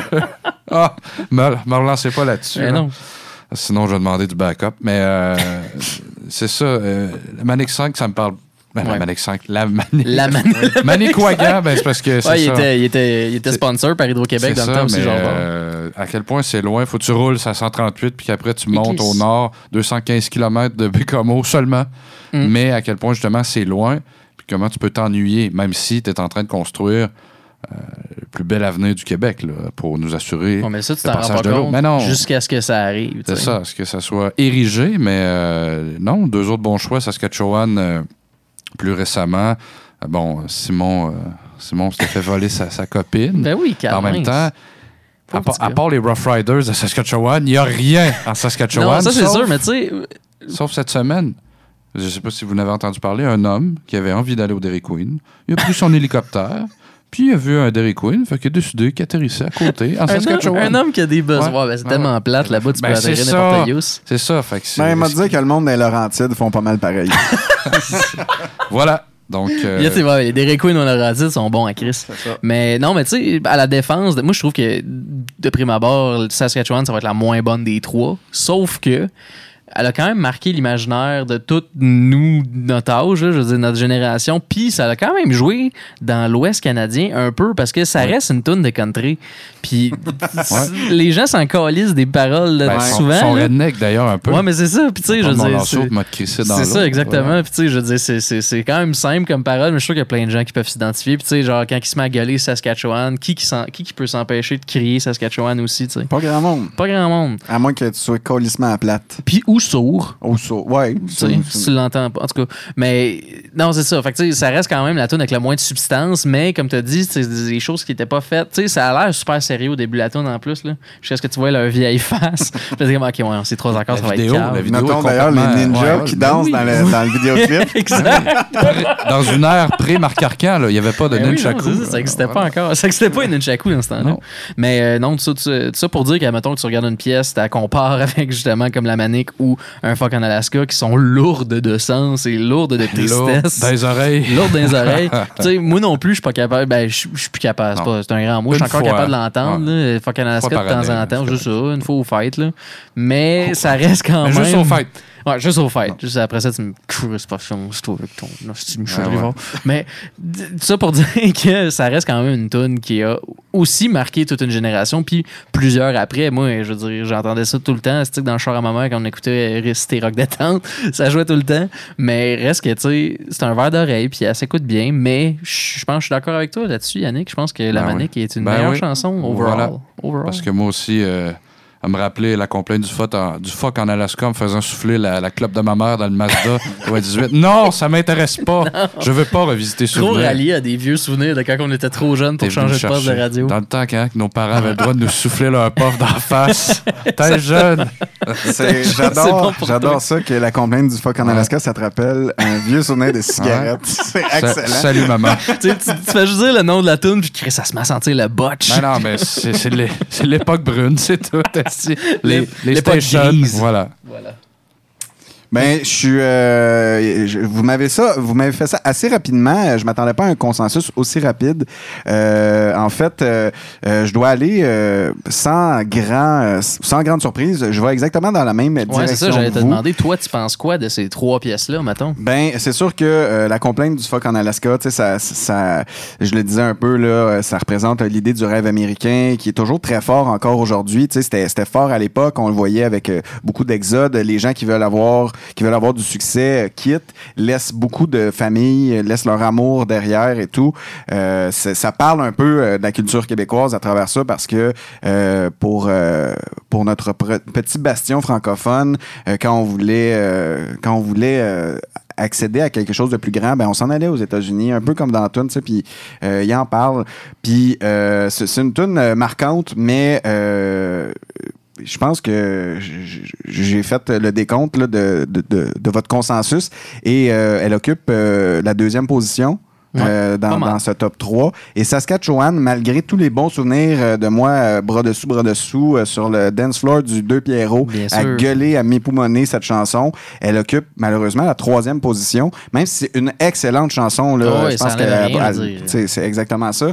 Ah, me, me relancez pas là-dessus. Là. non. Sinon, je vais demander du backup. Mais euh, c'est ça. euh, Manic 5, ça me parle. Ben, La Ouais. Manic 5. La Manic. La Man- Manicouagan, ben, c'est parce que c'est Ouais, il était, il était, il était sponsor par Hydro-Québec C'est dans le ça, temps aussi, mais, genre. euh, à quel point c'est loin. Faut que tu roules à 138, puis qu'après tu montes au nord, 215 km de Bécomo seulement. Mm. Mais à quel point, justement, c'est loin. Puis comment tu peux t'ennuyer, même si tu es en train de construire euh, le plus bel avenir du Québec là, pour nous assurer Ouais, mais ça, tu le t'en rends passage pas de l'eau. compte Mais non, jusqu'à ce que ça arrive. c'est ça, est-ce que ça soit érigé, mais euh, non, deux autres bons choix, Saskatchewan euh, plus récemment. Euh, Bon, Simon, euh, Simon s'était fait voler sa, sa copine. Ben oui, En même mince. temps, à, part- à les Rough Riders de Saskatchewan, il n'y a rien en Saskatchewan. Non, ça c'est sauf- sûr, mais tu sais, Sauf cette semaine. Je ne sais pas si vous n'avez entendu parler, un homme qui avait envie d'aller au Dairy Queen. Il a pris son hélicoptère, puis il a vu un Dairy Queen, fait qu'il a décidé qu'il atterrissait à côté, en un homme, Saskatchewan. un homme qui a des besoins. Ouais. Ouais, ben, c'est Ouais, tellement ouais. plate là-bas, tu Ben, peux atterrir ça. n'importe où. C'est ça, fait que c'est- Ben, il m'a dit que le monde des Laurentides font pas mal pareil. Voilà. Donc, euh, Il y a, tu sais, ouais, les Dairy Queen on l'a dit, sont bons à Chris. Mais non, mais tu sais, à la défense, moi je trouve que de prime abord, le Saskatchewan, ça va être la moins bonne des trois. Sauf que elle a quand même marqué l'imaginaire de toutes nous, notre âge, là, je veux dire, notre génération. Puis ça a quand même joué dans l'Ouest canadien un peu parce que ça reste une toune de country. Puis les gens s'en calissent des paroles là, ben, souvent. Son là. redneck, d'ailleurs, un peu. Ouais, mais c'est ça. Puis, tu sais, je veux dire. c'est- ça, exactement. Puis, tu sais, je veux dire, c'est- c'est c'est quand même simple comme parole, mais je suis sûr qu'il y a plein de gens qui peuvent s'identifier. Puis, tu sais, genre, quand il se met à gueuler Saskatchewan, qui qui, qui, qui peut s'empêcher de crier Saskatchewan aussi, tu sais? Pas grand monde. Pas grand monde. À moins que tu sois colissement à plate. Puis, ou sourd. Ou sourd. Ouais. Si tu l'entends pas. En tout cas, mais non, c'est ça. Fait que, ça reste quand même la tune avec le moins de substance, mais comme tu as dit, c'est des choses qui n'étaient pas faites. Tu sais, ça a l'air super sérieux au début de la tune en plus. Là. Jusqu'à ce que tu vois leur vieille face. Tu dis, OK, ouais, c'est trois accords, La ça va vidéo, être calme. la vidéo d'ailleurs les complètement- ninjas ouais, qui ben dansent oui. dans, le, dans le vidéoclip. exact. Dans une ère pré-Marc Arcan, là, il n'y avait pas de Ben oui, nunchaku. non, ça, ça n'existait pas encore. Ça n'existait pas une nunchaku dans ce temps-là. Non. Mais euh, non, tout ça, tout ça- pour dire que, mettons, que tu regardes une pièce, tu la compares avec justement comme la Manic ou un Fuck en Alaska qui sont lourdes de sens et lourdes de tristesse. dans les oreilles. Lourdes les oreilles. tu sais, moi non plus, je suis pas capable. Ben, je suis plus capable. C'est un grand mot. Je suis encore fois. capable de l'entendre. Fuck en Alaska de temps année, en temps. Juste ça, une fois au fight. Là. Mais ça reste quand Mais même. juste au fight. Ouais, juste au fait. Juste après ça, tu me crisses pas c'est toi avec ton. Non, Ouais, ouais. Mais ça pour dire que ça reste quand même une tune qui a aussi marqué toute une génération, puis plusieurs après. Moi, je veux dire, j'entendais ça tout le temps. Que dans le char à ma mère, quand on écoutait Réciter Rock détente, ça jouait tout le temps. Mais reste que, tu sais, c'est un verre d'oreille, puis elle s'écoute bien. Mais je je pense que je suis d'accord avec toi là-dessus, Yannick. Je pense que La Ben oui. Manique est une Ben meilleure oui. chanson overall. Voilà. Overall. Parce que moi aussi, euh, à me rappeler la complainte du fuck en, du fuck en Alaska en me faisant souffler la, la clope de ma mère dans le Mazda au 18. Non, ça m'intéresse pas. Je veux pas revisiter ce Trop souvenir. rallié à des vieux souvenirs de quand on était trop jeune pour changer de poste de radio. Dans le temps, quand nos parents avaient le droit de nous souffler leur puff d'en face. T'es jeune. J'adore bon ça que la complainte du fuck en Alaska, ça te rappelle un vieux souvenir de cigarette. C'est Sa- excellent. salut, maman. tu, tu, tu fais juste dire le nom de la tune puis ça se met à sentir le botch. Ben non, mais c'est c'est l'é- c'est l'époque brune, c'est tout. Les, les L'époque stations, voilà. Voilà. Ben, je suis. euh, je- vous m'avez ça, vous m'avez fait ça assez rapidement. Je m'attendais pas à un consensus aussi rapide. Euh, en fait, euh, euh, je dois aller euh, sans grand, euh, sans grande surprise. Je vais exactement dans la même Ouais, c'est direction. ça, j'allais te demander, toi, tu penses quoi de ces trois pièces-là, mettons? Ben, c'est sûr que euh, la complainte du phoque en Alaska, tu sais, ça, ça, je le disais un peu là, euh, ça représente euh, l'idée du rêve américain qui est toujours très fort encore aujourd'hui. Tu sais, c'était, c'était fort à l'époque, on le voyait avec euh, beaucoup d'exodes, les gens qui veulent avoir qui veulent avoir du succès euh, quittent, laissent beaucoup de familles, euh, laissent leur amour derrière et tout. Euh, ça parle un peu euh, de la culture québécoise à travers ça parce que euh, pour, euh, pour notre petit bastion francophone, quand on voulait, quand on voulait accéder à quelque chose de plus grand, ben on s'en allait aux États-Unis, un peu comme dans tune, tu puis euh, en parle. Puis euh, c'est une tune marquante, mais euh, je pense que j'ai fait le décompte là, de, de, de- de votre consensus et euh, elle occupe euh, la deuxième position. euh, dans, ce top 3. Et Saskatchewan, malgré tous les bons souvenirs de moi, bras dessous, bras dessous, sur le dance floor du Deux Pierrot, Bien à sûr. gueuler, à m'époumoner cette chanson, elle occupe malheureusement la troisième position, même si c'est une excellente chanson. Là, je pense sais, c'est exactement ça.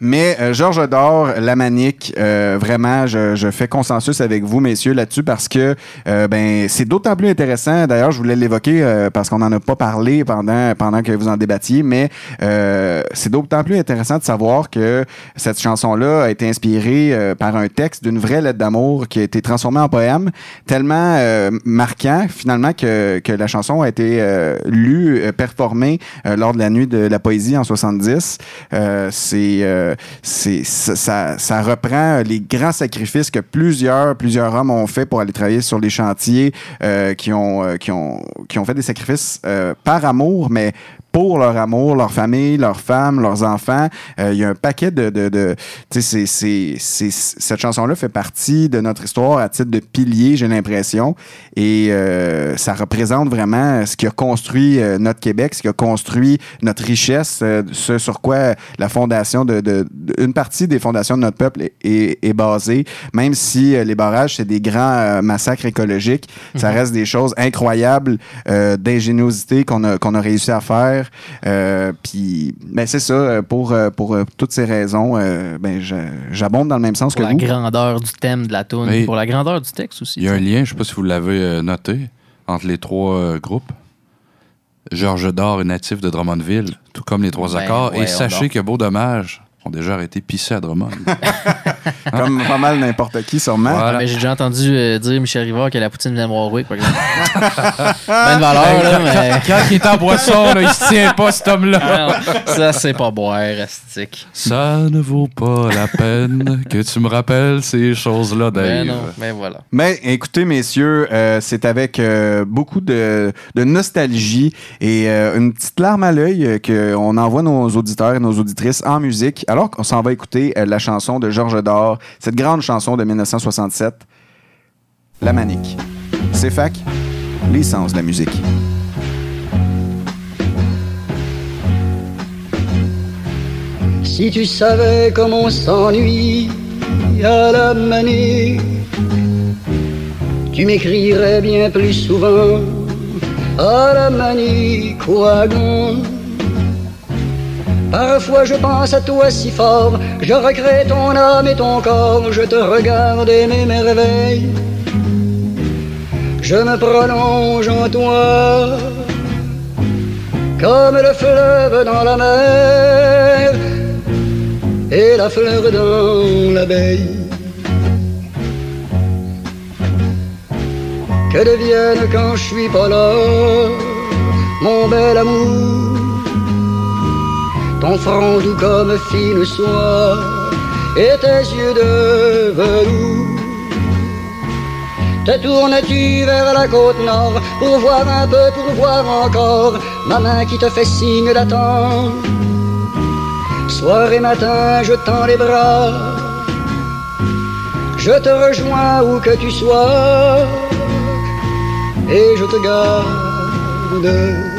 Mais euh, Georges Dor, Lamanique, euh, vraiment, je, je fais consensus avec vous, messieurs, là-dessus parce que euh, ben c'est d'autant plus intéressant. D'ailleurs, je voulais l'évoquer euh, parce qu'on n'en a pas parlé pendant pendant que vous en débattiez, mais euh, c'est d'autant plus intéressant de savoir que cette chanson-là a été inspirée euh, par un texte d'une vraie lettre d'amour qui a été transformée en poème, tellement marquant finalement que, que la chanson a été lue, performée lors de la nuit de la poésie en 70. Euh, c'est euh, c'est ça, ça, reprend les grands sacrifices que plusieurs plusieurs hommes ont fait pour aller travailler sur les chantiers, euh, qui ont euh, qui ont qui ont fait des sacrifices par amour, mais pour leur amour, leur famille, leurs femmes, leurs enfants. Euh, Il y a un paquet de... de, de tu sais, c'est- c'est- c'est- cette chanson-là fait partie de notre histoire à titre de pilier, j'ai l'impression. Et euh, ça représente vraiment ce qui a construit euh, notre Québec, ce qui a construit notre richesse, euh, ce sur quoi la fondation de, de- une partie des fondations de notre peuple est, est- est basée. Même si les barrages, c'est des grands massacres écologiques, ça reste des choses incroyables euh, d'ingéniosité qu'on a, qu'on a réussi à faire. Euh, Puis, ben c'est ça, euh, pour, euh, pour toutes ces raisons, euh, ben, j'abonde dans le même sens Pour que la vous. grandeur du thème de la tune, Mais- pour la grandeur du texte aussi. Il y a un lien, je ne sais pas si vous l'avez noté, entre les trois groupes. Georges Dor est natif de Drummondville, tout comme les trois Ben, accords. Et sachez que Beau Dommage ont déjà arrêté pisser à Drummond. Comme pas mal n'importe qui, sûrement. Ah, Voilà. ben, J'ai déjà entendu euh, dire Michel Rivard que la poutine vient de Warwick, par exemple. ben de valeur, là, mais. Quand, il est en boisson, là, il se tient pas, cet homme-là. Non, ça, c'est pas boire, astique. Ça ne vaut pas la peine que tu me rappelles ces choses-là, Dave. Ben non, ben voilà. Mais écoutez, messieurs, euh, c'est avec euh, beaucoup de, de nostalgie et euh, une petite larme à l'œil qu'on envoie nos auditeurs et nos auditrices en musique, alors qu'on s'en va écouter euh, la chanson de Georges Dor, cette grande chanson de 1967, La Manique. C'est fac, l'essence de la musique. Si tu savais comme on s'ennuie à la manée, tu m'écrirais bien plus souvent à la manie couragon. Parfois je pense à toi si fort, je recrée ton âme et ton corps, je te regarde et mes merveilles. Je me prolonge en toi, comme le fleuve dans la mer et la fleur dans l'abeille. Que devienne quand je suis pas là, mon bel amour, ton front doux comme fine soie et tes yeux de velours. Te tournes-tu vers la côte nord pour voir un peu, pour voir encore ma main qui te fait signe d'attendre? Soir et matin, je tends les bras. Je te rejoins où que tu sois. Et je te garde.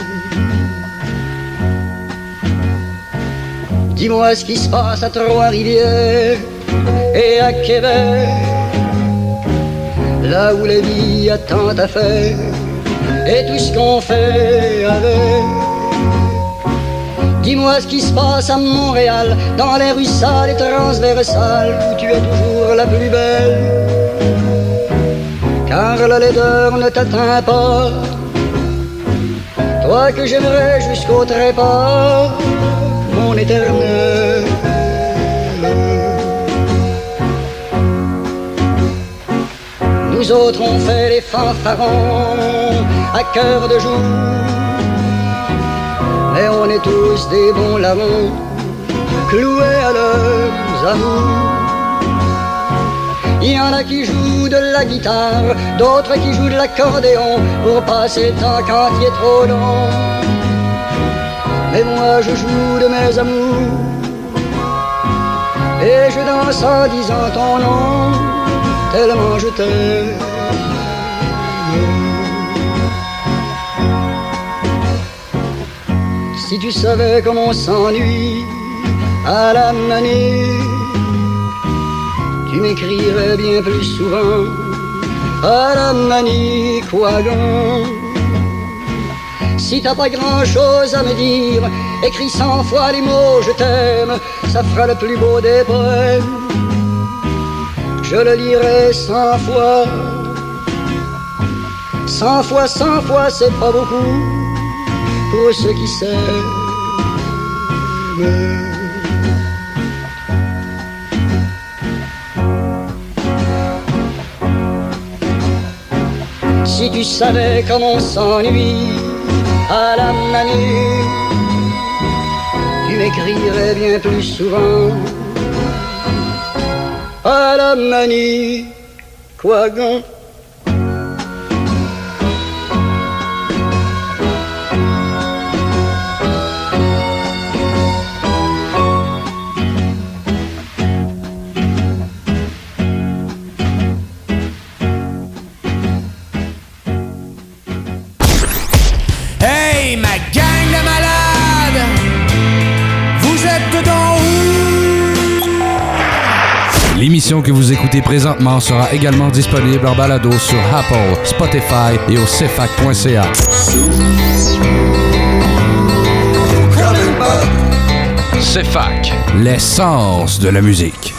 Dis-moi ce qui se passe à Trois-Rivières et à Québec. Là où la vie a tant à faire. Et tout ce qu'on fait avec. Dis-moi ce qui se passe à Montréal, dans les rues sales et transversales, où tu es toujours la plus belle. Car la laideur ne t'atteint pas, toi que j'aimerais jusqu'au trépas, Nous autres on fait les fanfarons à cœur de jour. Mais on est tous des bons larrons, cloués à leurs amours. Il y en a qui jouent de la guitare, d'autres qui jouent de l'accordéon pour passer le temps trop long. Mais moi je joue de mes amours et je danse en disant ton nom, tellement je t'aime. Si tu savais comme on s'ennuie à la manée, tu m'écrirais bien plus souvent à la manie quoi donc? Si t'as pas grand chose à me dire, écris cent fois les mots je t'aime, ça fera le plus beau des poèmes. Je le lirai cent fois, cent fois, cent fois, c'est pas beaucoup pour ceux qui s'aiment. Si tu savais comme on s'ennuie à la manie, tu m'écrirais bien plus souvent. À la manie, quoi donc? L'émission que vous écoutez présentement sera également disponible en balado sur Apple, Spotify et au cefac.ca. CFAC. L'essence de la musique.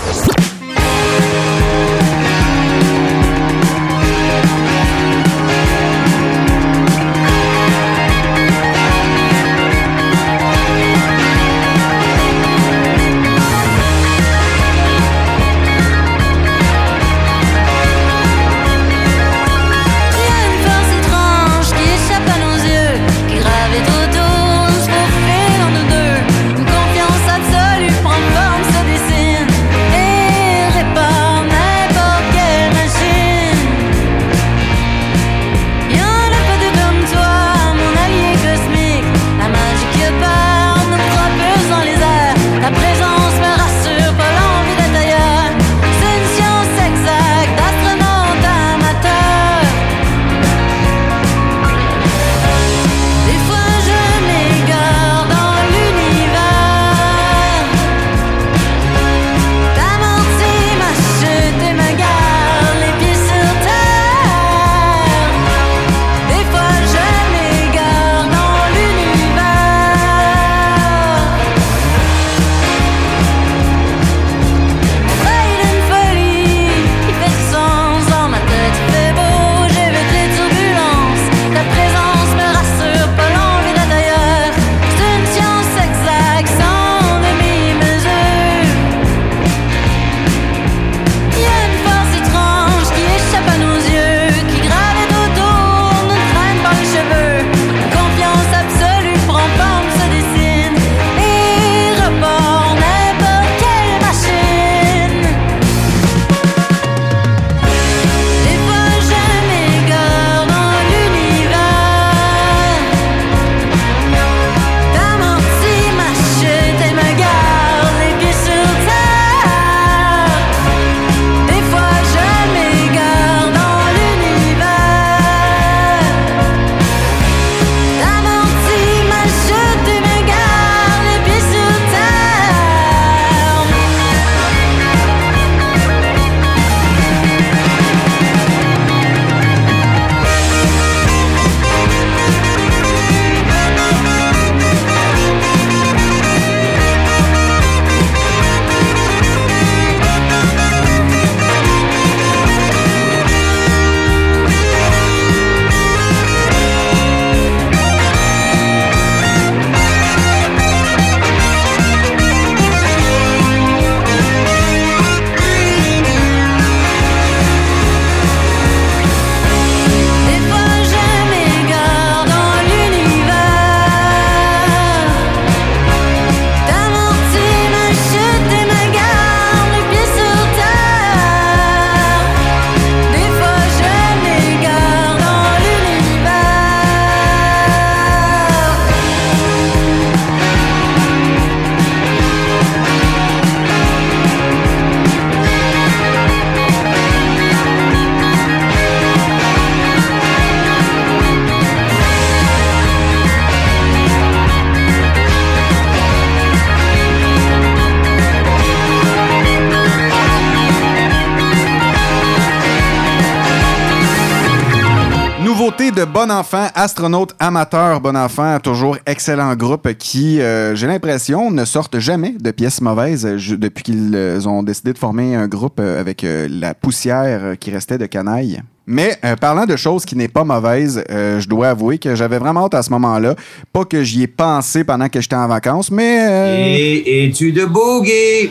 Astronaute amateur Bon Enfant, toujours excellent groupe qui, euh, j'ai l'impression, ne sortent jamais de pièces mauvaises euh, je- depuis qu'ils euh, ont décidé de former un groupe avec euh, la poussière qui restait de canaille. Mais euh, parlant de choses qui n'est pas mauvaise, euh, je dois avouer que j'avais vraiment hâte à ce moment-là. Pas que j'y ai pensé pendant que j'étais en vacances, mais... euh, Et es-tu de boogie?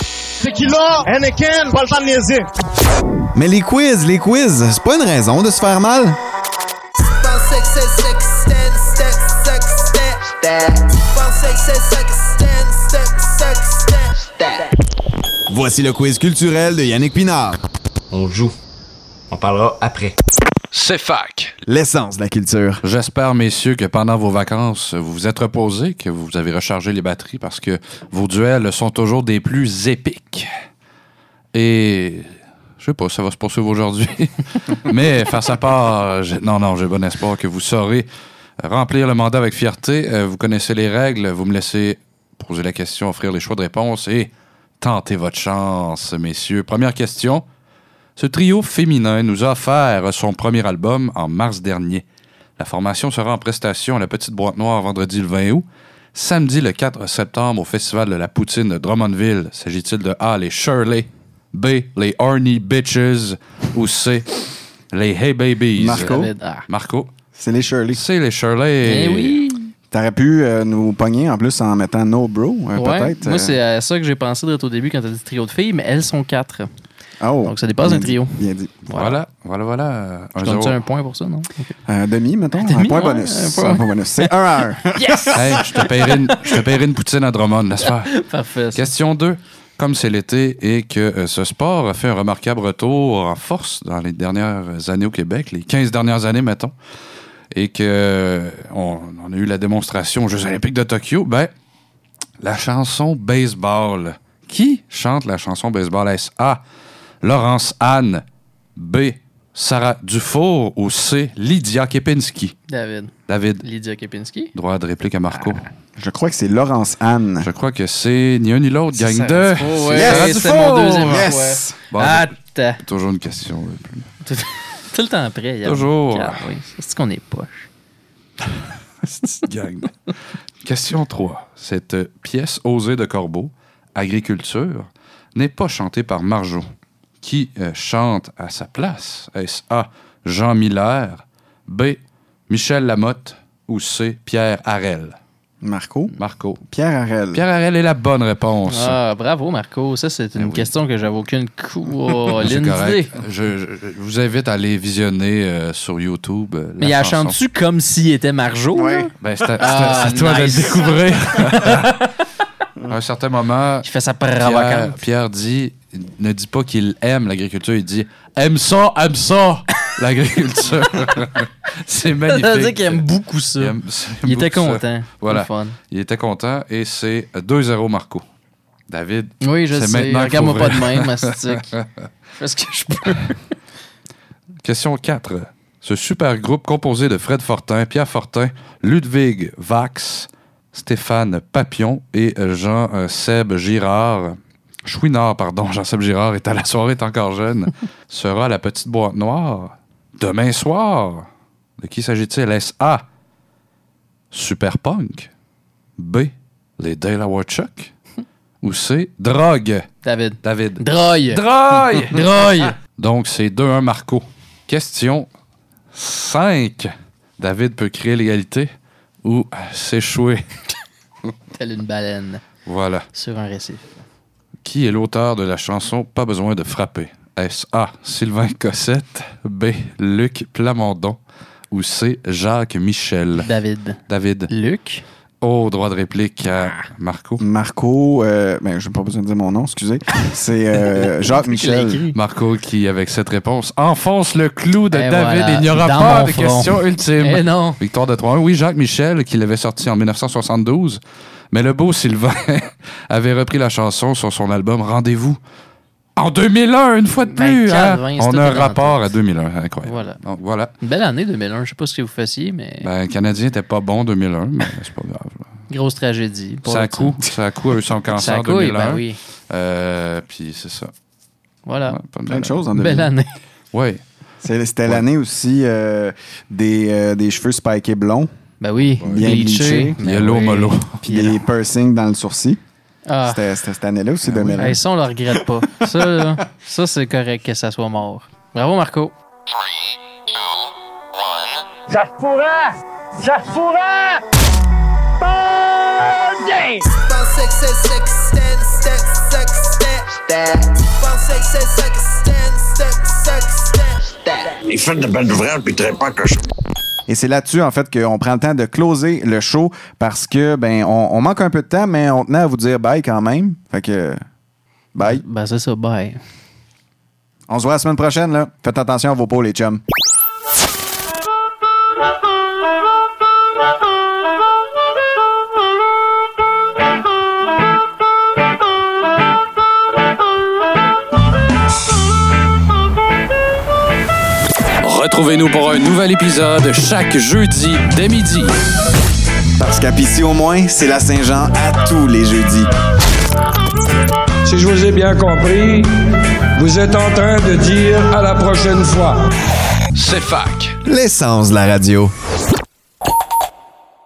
C'est qui là? Anakin, pas le temps de. Mais les quiz, les quiz, c'est pas une raison de se faire mal. Pensais que c'est sex, stand, step, sex, step. Pensais que c'est sex, stand, step, sex, step. Voici le quiz culturel de Yannick Pinard. On joue. On parlera après. C'est fac. L'essence de la culture. J'espère, messieurs, que pendant vos vacances, vous vous êtes reposés, que vous avez rechargé les batteries parce que vos duels sont toujours des plus épiques. Et je sais pas, ça va se poursuivre aujourd'hui. Mais face à part, j'ai- non, non, j'ai bon espoir que vous saurez remplir le mandat avec fierté. Euh, Vous connaissez les règles, vous me laissez poser la question, offrir les choix de réponse et tenter votre chance, messieurs. Première question. Ce trio féminin nous a offert son premier album en mars dernier. La formation sera en prestation à la Petite Boîte Noire vendredi le 20 août. Samedi le 4 septembre au Festival de la Poutine de Drummondville. S'agit-il de A, les Shirley, B, les Horny Bitches ou C, les Hey Babies? Marco? Ah. Marco? C'est les Shirley. C'est les Shirley. Eh oui. T'aurais pu euh, nous pogner en plus en mettant No Bro, euh, Ouais. peut-être. Moi, euh. c'est à ça que j'ai pensé direct au début quand t'as dit trio de filles, mais elles sont quatre. Oh, Donc, ça dépasse un trio. dit, Bien dit. Voilà, voilà, voilà. Je Un un point pour ça, non? Ok. Un demi, mettons. demi, un point ouais, bonus. un point. Un point bonus. C'est un à un. Yes! Hey, je te paierai une, je te paierai une poutine à Drummond, laisse faire. Parfait. Question 2. Comme c'est l'été et que euh, ce sport a fait un remarquable retour en force dans les dernières années au Québec, les 15 dernières années, mettons, et que euh, on, a eu la démonstration aux Jeux olympiques de Tokyo, ben, la chanson Baseball. Qui chante la chanson Baseball? Est-ce A. Laurence Anne, B. Sarah Dufour ou C. Lydia Kepinski? David. David, Lydia Kepinski. droit de réplique à Marco. Je crois que c'est Laurence Anne. Je crois que c'est ni un ni l'autre, gang Sarah de. Dufour, ouais, Sarah c'est Dufour. mon deuxième Yes! Bon, Attends. Toujours une question. Tout le temps prêt. Yann. Toujours. Regarde, oui. C'est qu'on est poche? Petite gang. Question 3. Cette pièce osée de Corbeau, Agriculture, n'est pas chantée par Marjo. Qui euh, chante à sa place? Est-ce A. Jean Miller, B. Michel Lamotte ou C. Pierre Harel? Marco. Marco. Pierre Harel. Pierre Harel est la bonne réponse. Ah, bravo, Marco. Ça, c'est une Eh oui. question que j'avais aucune correct. d'idée. Je, je- je vous invite à aller visionner euh, sur YouTube. euh, Mais il la a chanson. chante-tu comme s'il était Marjo? Là? Ben, c'est à, c'est Ah, à- c'est à toi nice. de le découvrir. à un certain moment, Il fait sa. Pierre dit, ne dit pas qu'il aime l'agriculture, il dit aime ça, aime ça, l'agriculture. c'est magnifique. Ça veut dire qu'il aime beaucoup ça. Il, aime- il Il aime était ça. content. Voilà. Il était content et c'est 2-0 Marco. David. Oui, je c'est sais. Regarde-moi pas de même, mastic. Je fais ce que je peux. Question 4. Ce super groupe composé de Fred Fortin, Pierre Fortin, Ludwig Vax, Stéphane Papillon et Jean-Seb Girard, Chouinard, pardon, Jean-Seb Girard est à la soirée, est encore jeune, sera la petite boîte noire demain soir. De qui s'agit-il? Est-ce A. Super Punk? B. Les Delaware Chuck? Ou C. Drogue? David. David. Droy. Droy! Droy. Donc, c'est 2-1 Marco. Question 5. David peut créer l'égalité ou s'échouer. Telle une baleine Voilà. sur un récif. Qui est l'auteur de la chanson Pas besoin de frapper? Est-ce A. Sylvain Cossette, B. Luc Plamondon ou C. Jacques Michel? David. David. Luc. Oh, droit de réplique à Marco. Marco, euh, ben, je n'ai pas besoin de dire mon nom, excusez. C'est euh, Jacques Michel. Marco qui, avec cette réponse, enfonce le clou de Et David. voilà, Il n'y aura dans pas de front. question ultime. Eh non. Victoire de 3-1. Oui, Jacques Michel, qui l'avait sorti en 1972. Mais le beau Sylvain avait repris la chanson sur son album Rendez-vous. En 2001, une fois de plus. 24, hein? 20, On c'est a un rapport à 2001. Incroyable. Voilà. Donc, voilà. Une belle année 2001. Je sais pas ce que vous fassiez, mais Ben, le Canadien n'était pas bon en 2001, mais c'est pas grave. là. grosse tragédie. Pour Ça a coup. team. Ça a coup a eu son cancer Ça a en coup, oui, 2001. ben oui. Euh, puis c'est ça. Voilà. Ouais, pas une Plein belle de choses en Belle 2000. année. Oui. C'était l'année aussi euh, des, euh, des cheveux spikés blonds. Ben oui, bien bleachés. Ben Yellow oui. mollo. Puis des piercings dans le sourcil. Ah. C'était c'était cette année-là aussi, 2001. Hey, ça, on le regrette pas. Ça, là, ça c'est correct que ça soit mort. Bravo, Marco. Ça se pourrait! Ça se pourrait! Bon game! Pensais que c'est sex, stand, step, sex, step. Pensais que c'est sex, stand, step, sex, step. Il fait de belles ouvrages, puis il traite pas que je... Et c'est là-dessus, en fait, qu'on prend le temps de closer le show parce que, ben, on, on manque un peu de temps, mais on tenait à vous dire bye quand même. Fait que, bye. Ben, c'est ça, bye. On se voit la semaine prochaine, là. Faites attention à vos peaux, les chums. Nouvel épisode chaque jeudi dès midi. Parce qu'à Pissy au moins, c'est la Saint-Jean à tous les jeudis. Si je vous ai bien compris, vous êtes en train de dire à la prochaine fois. C'est fac. L'essence de la radio.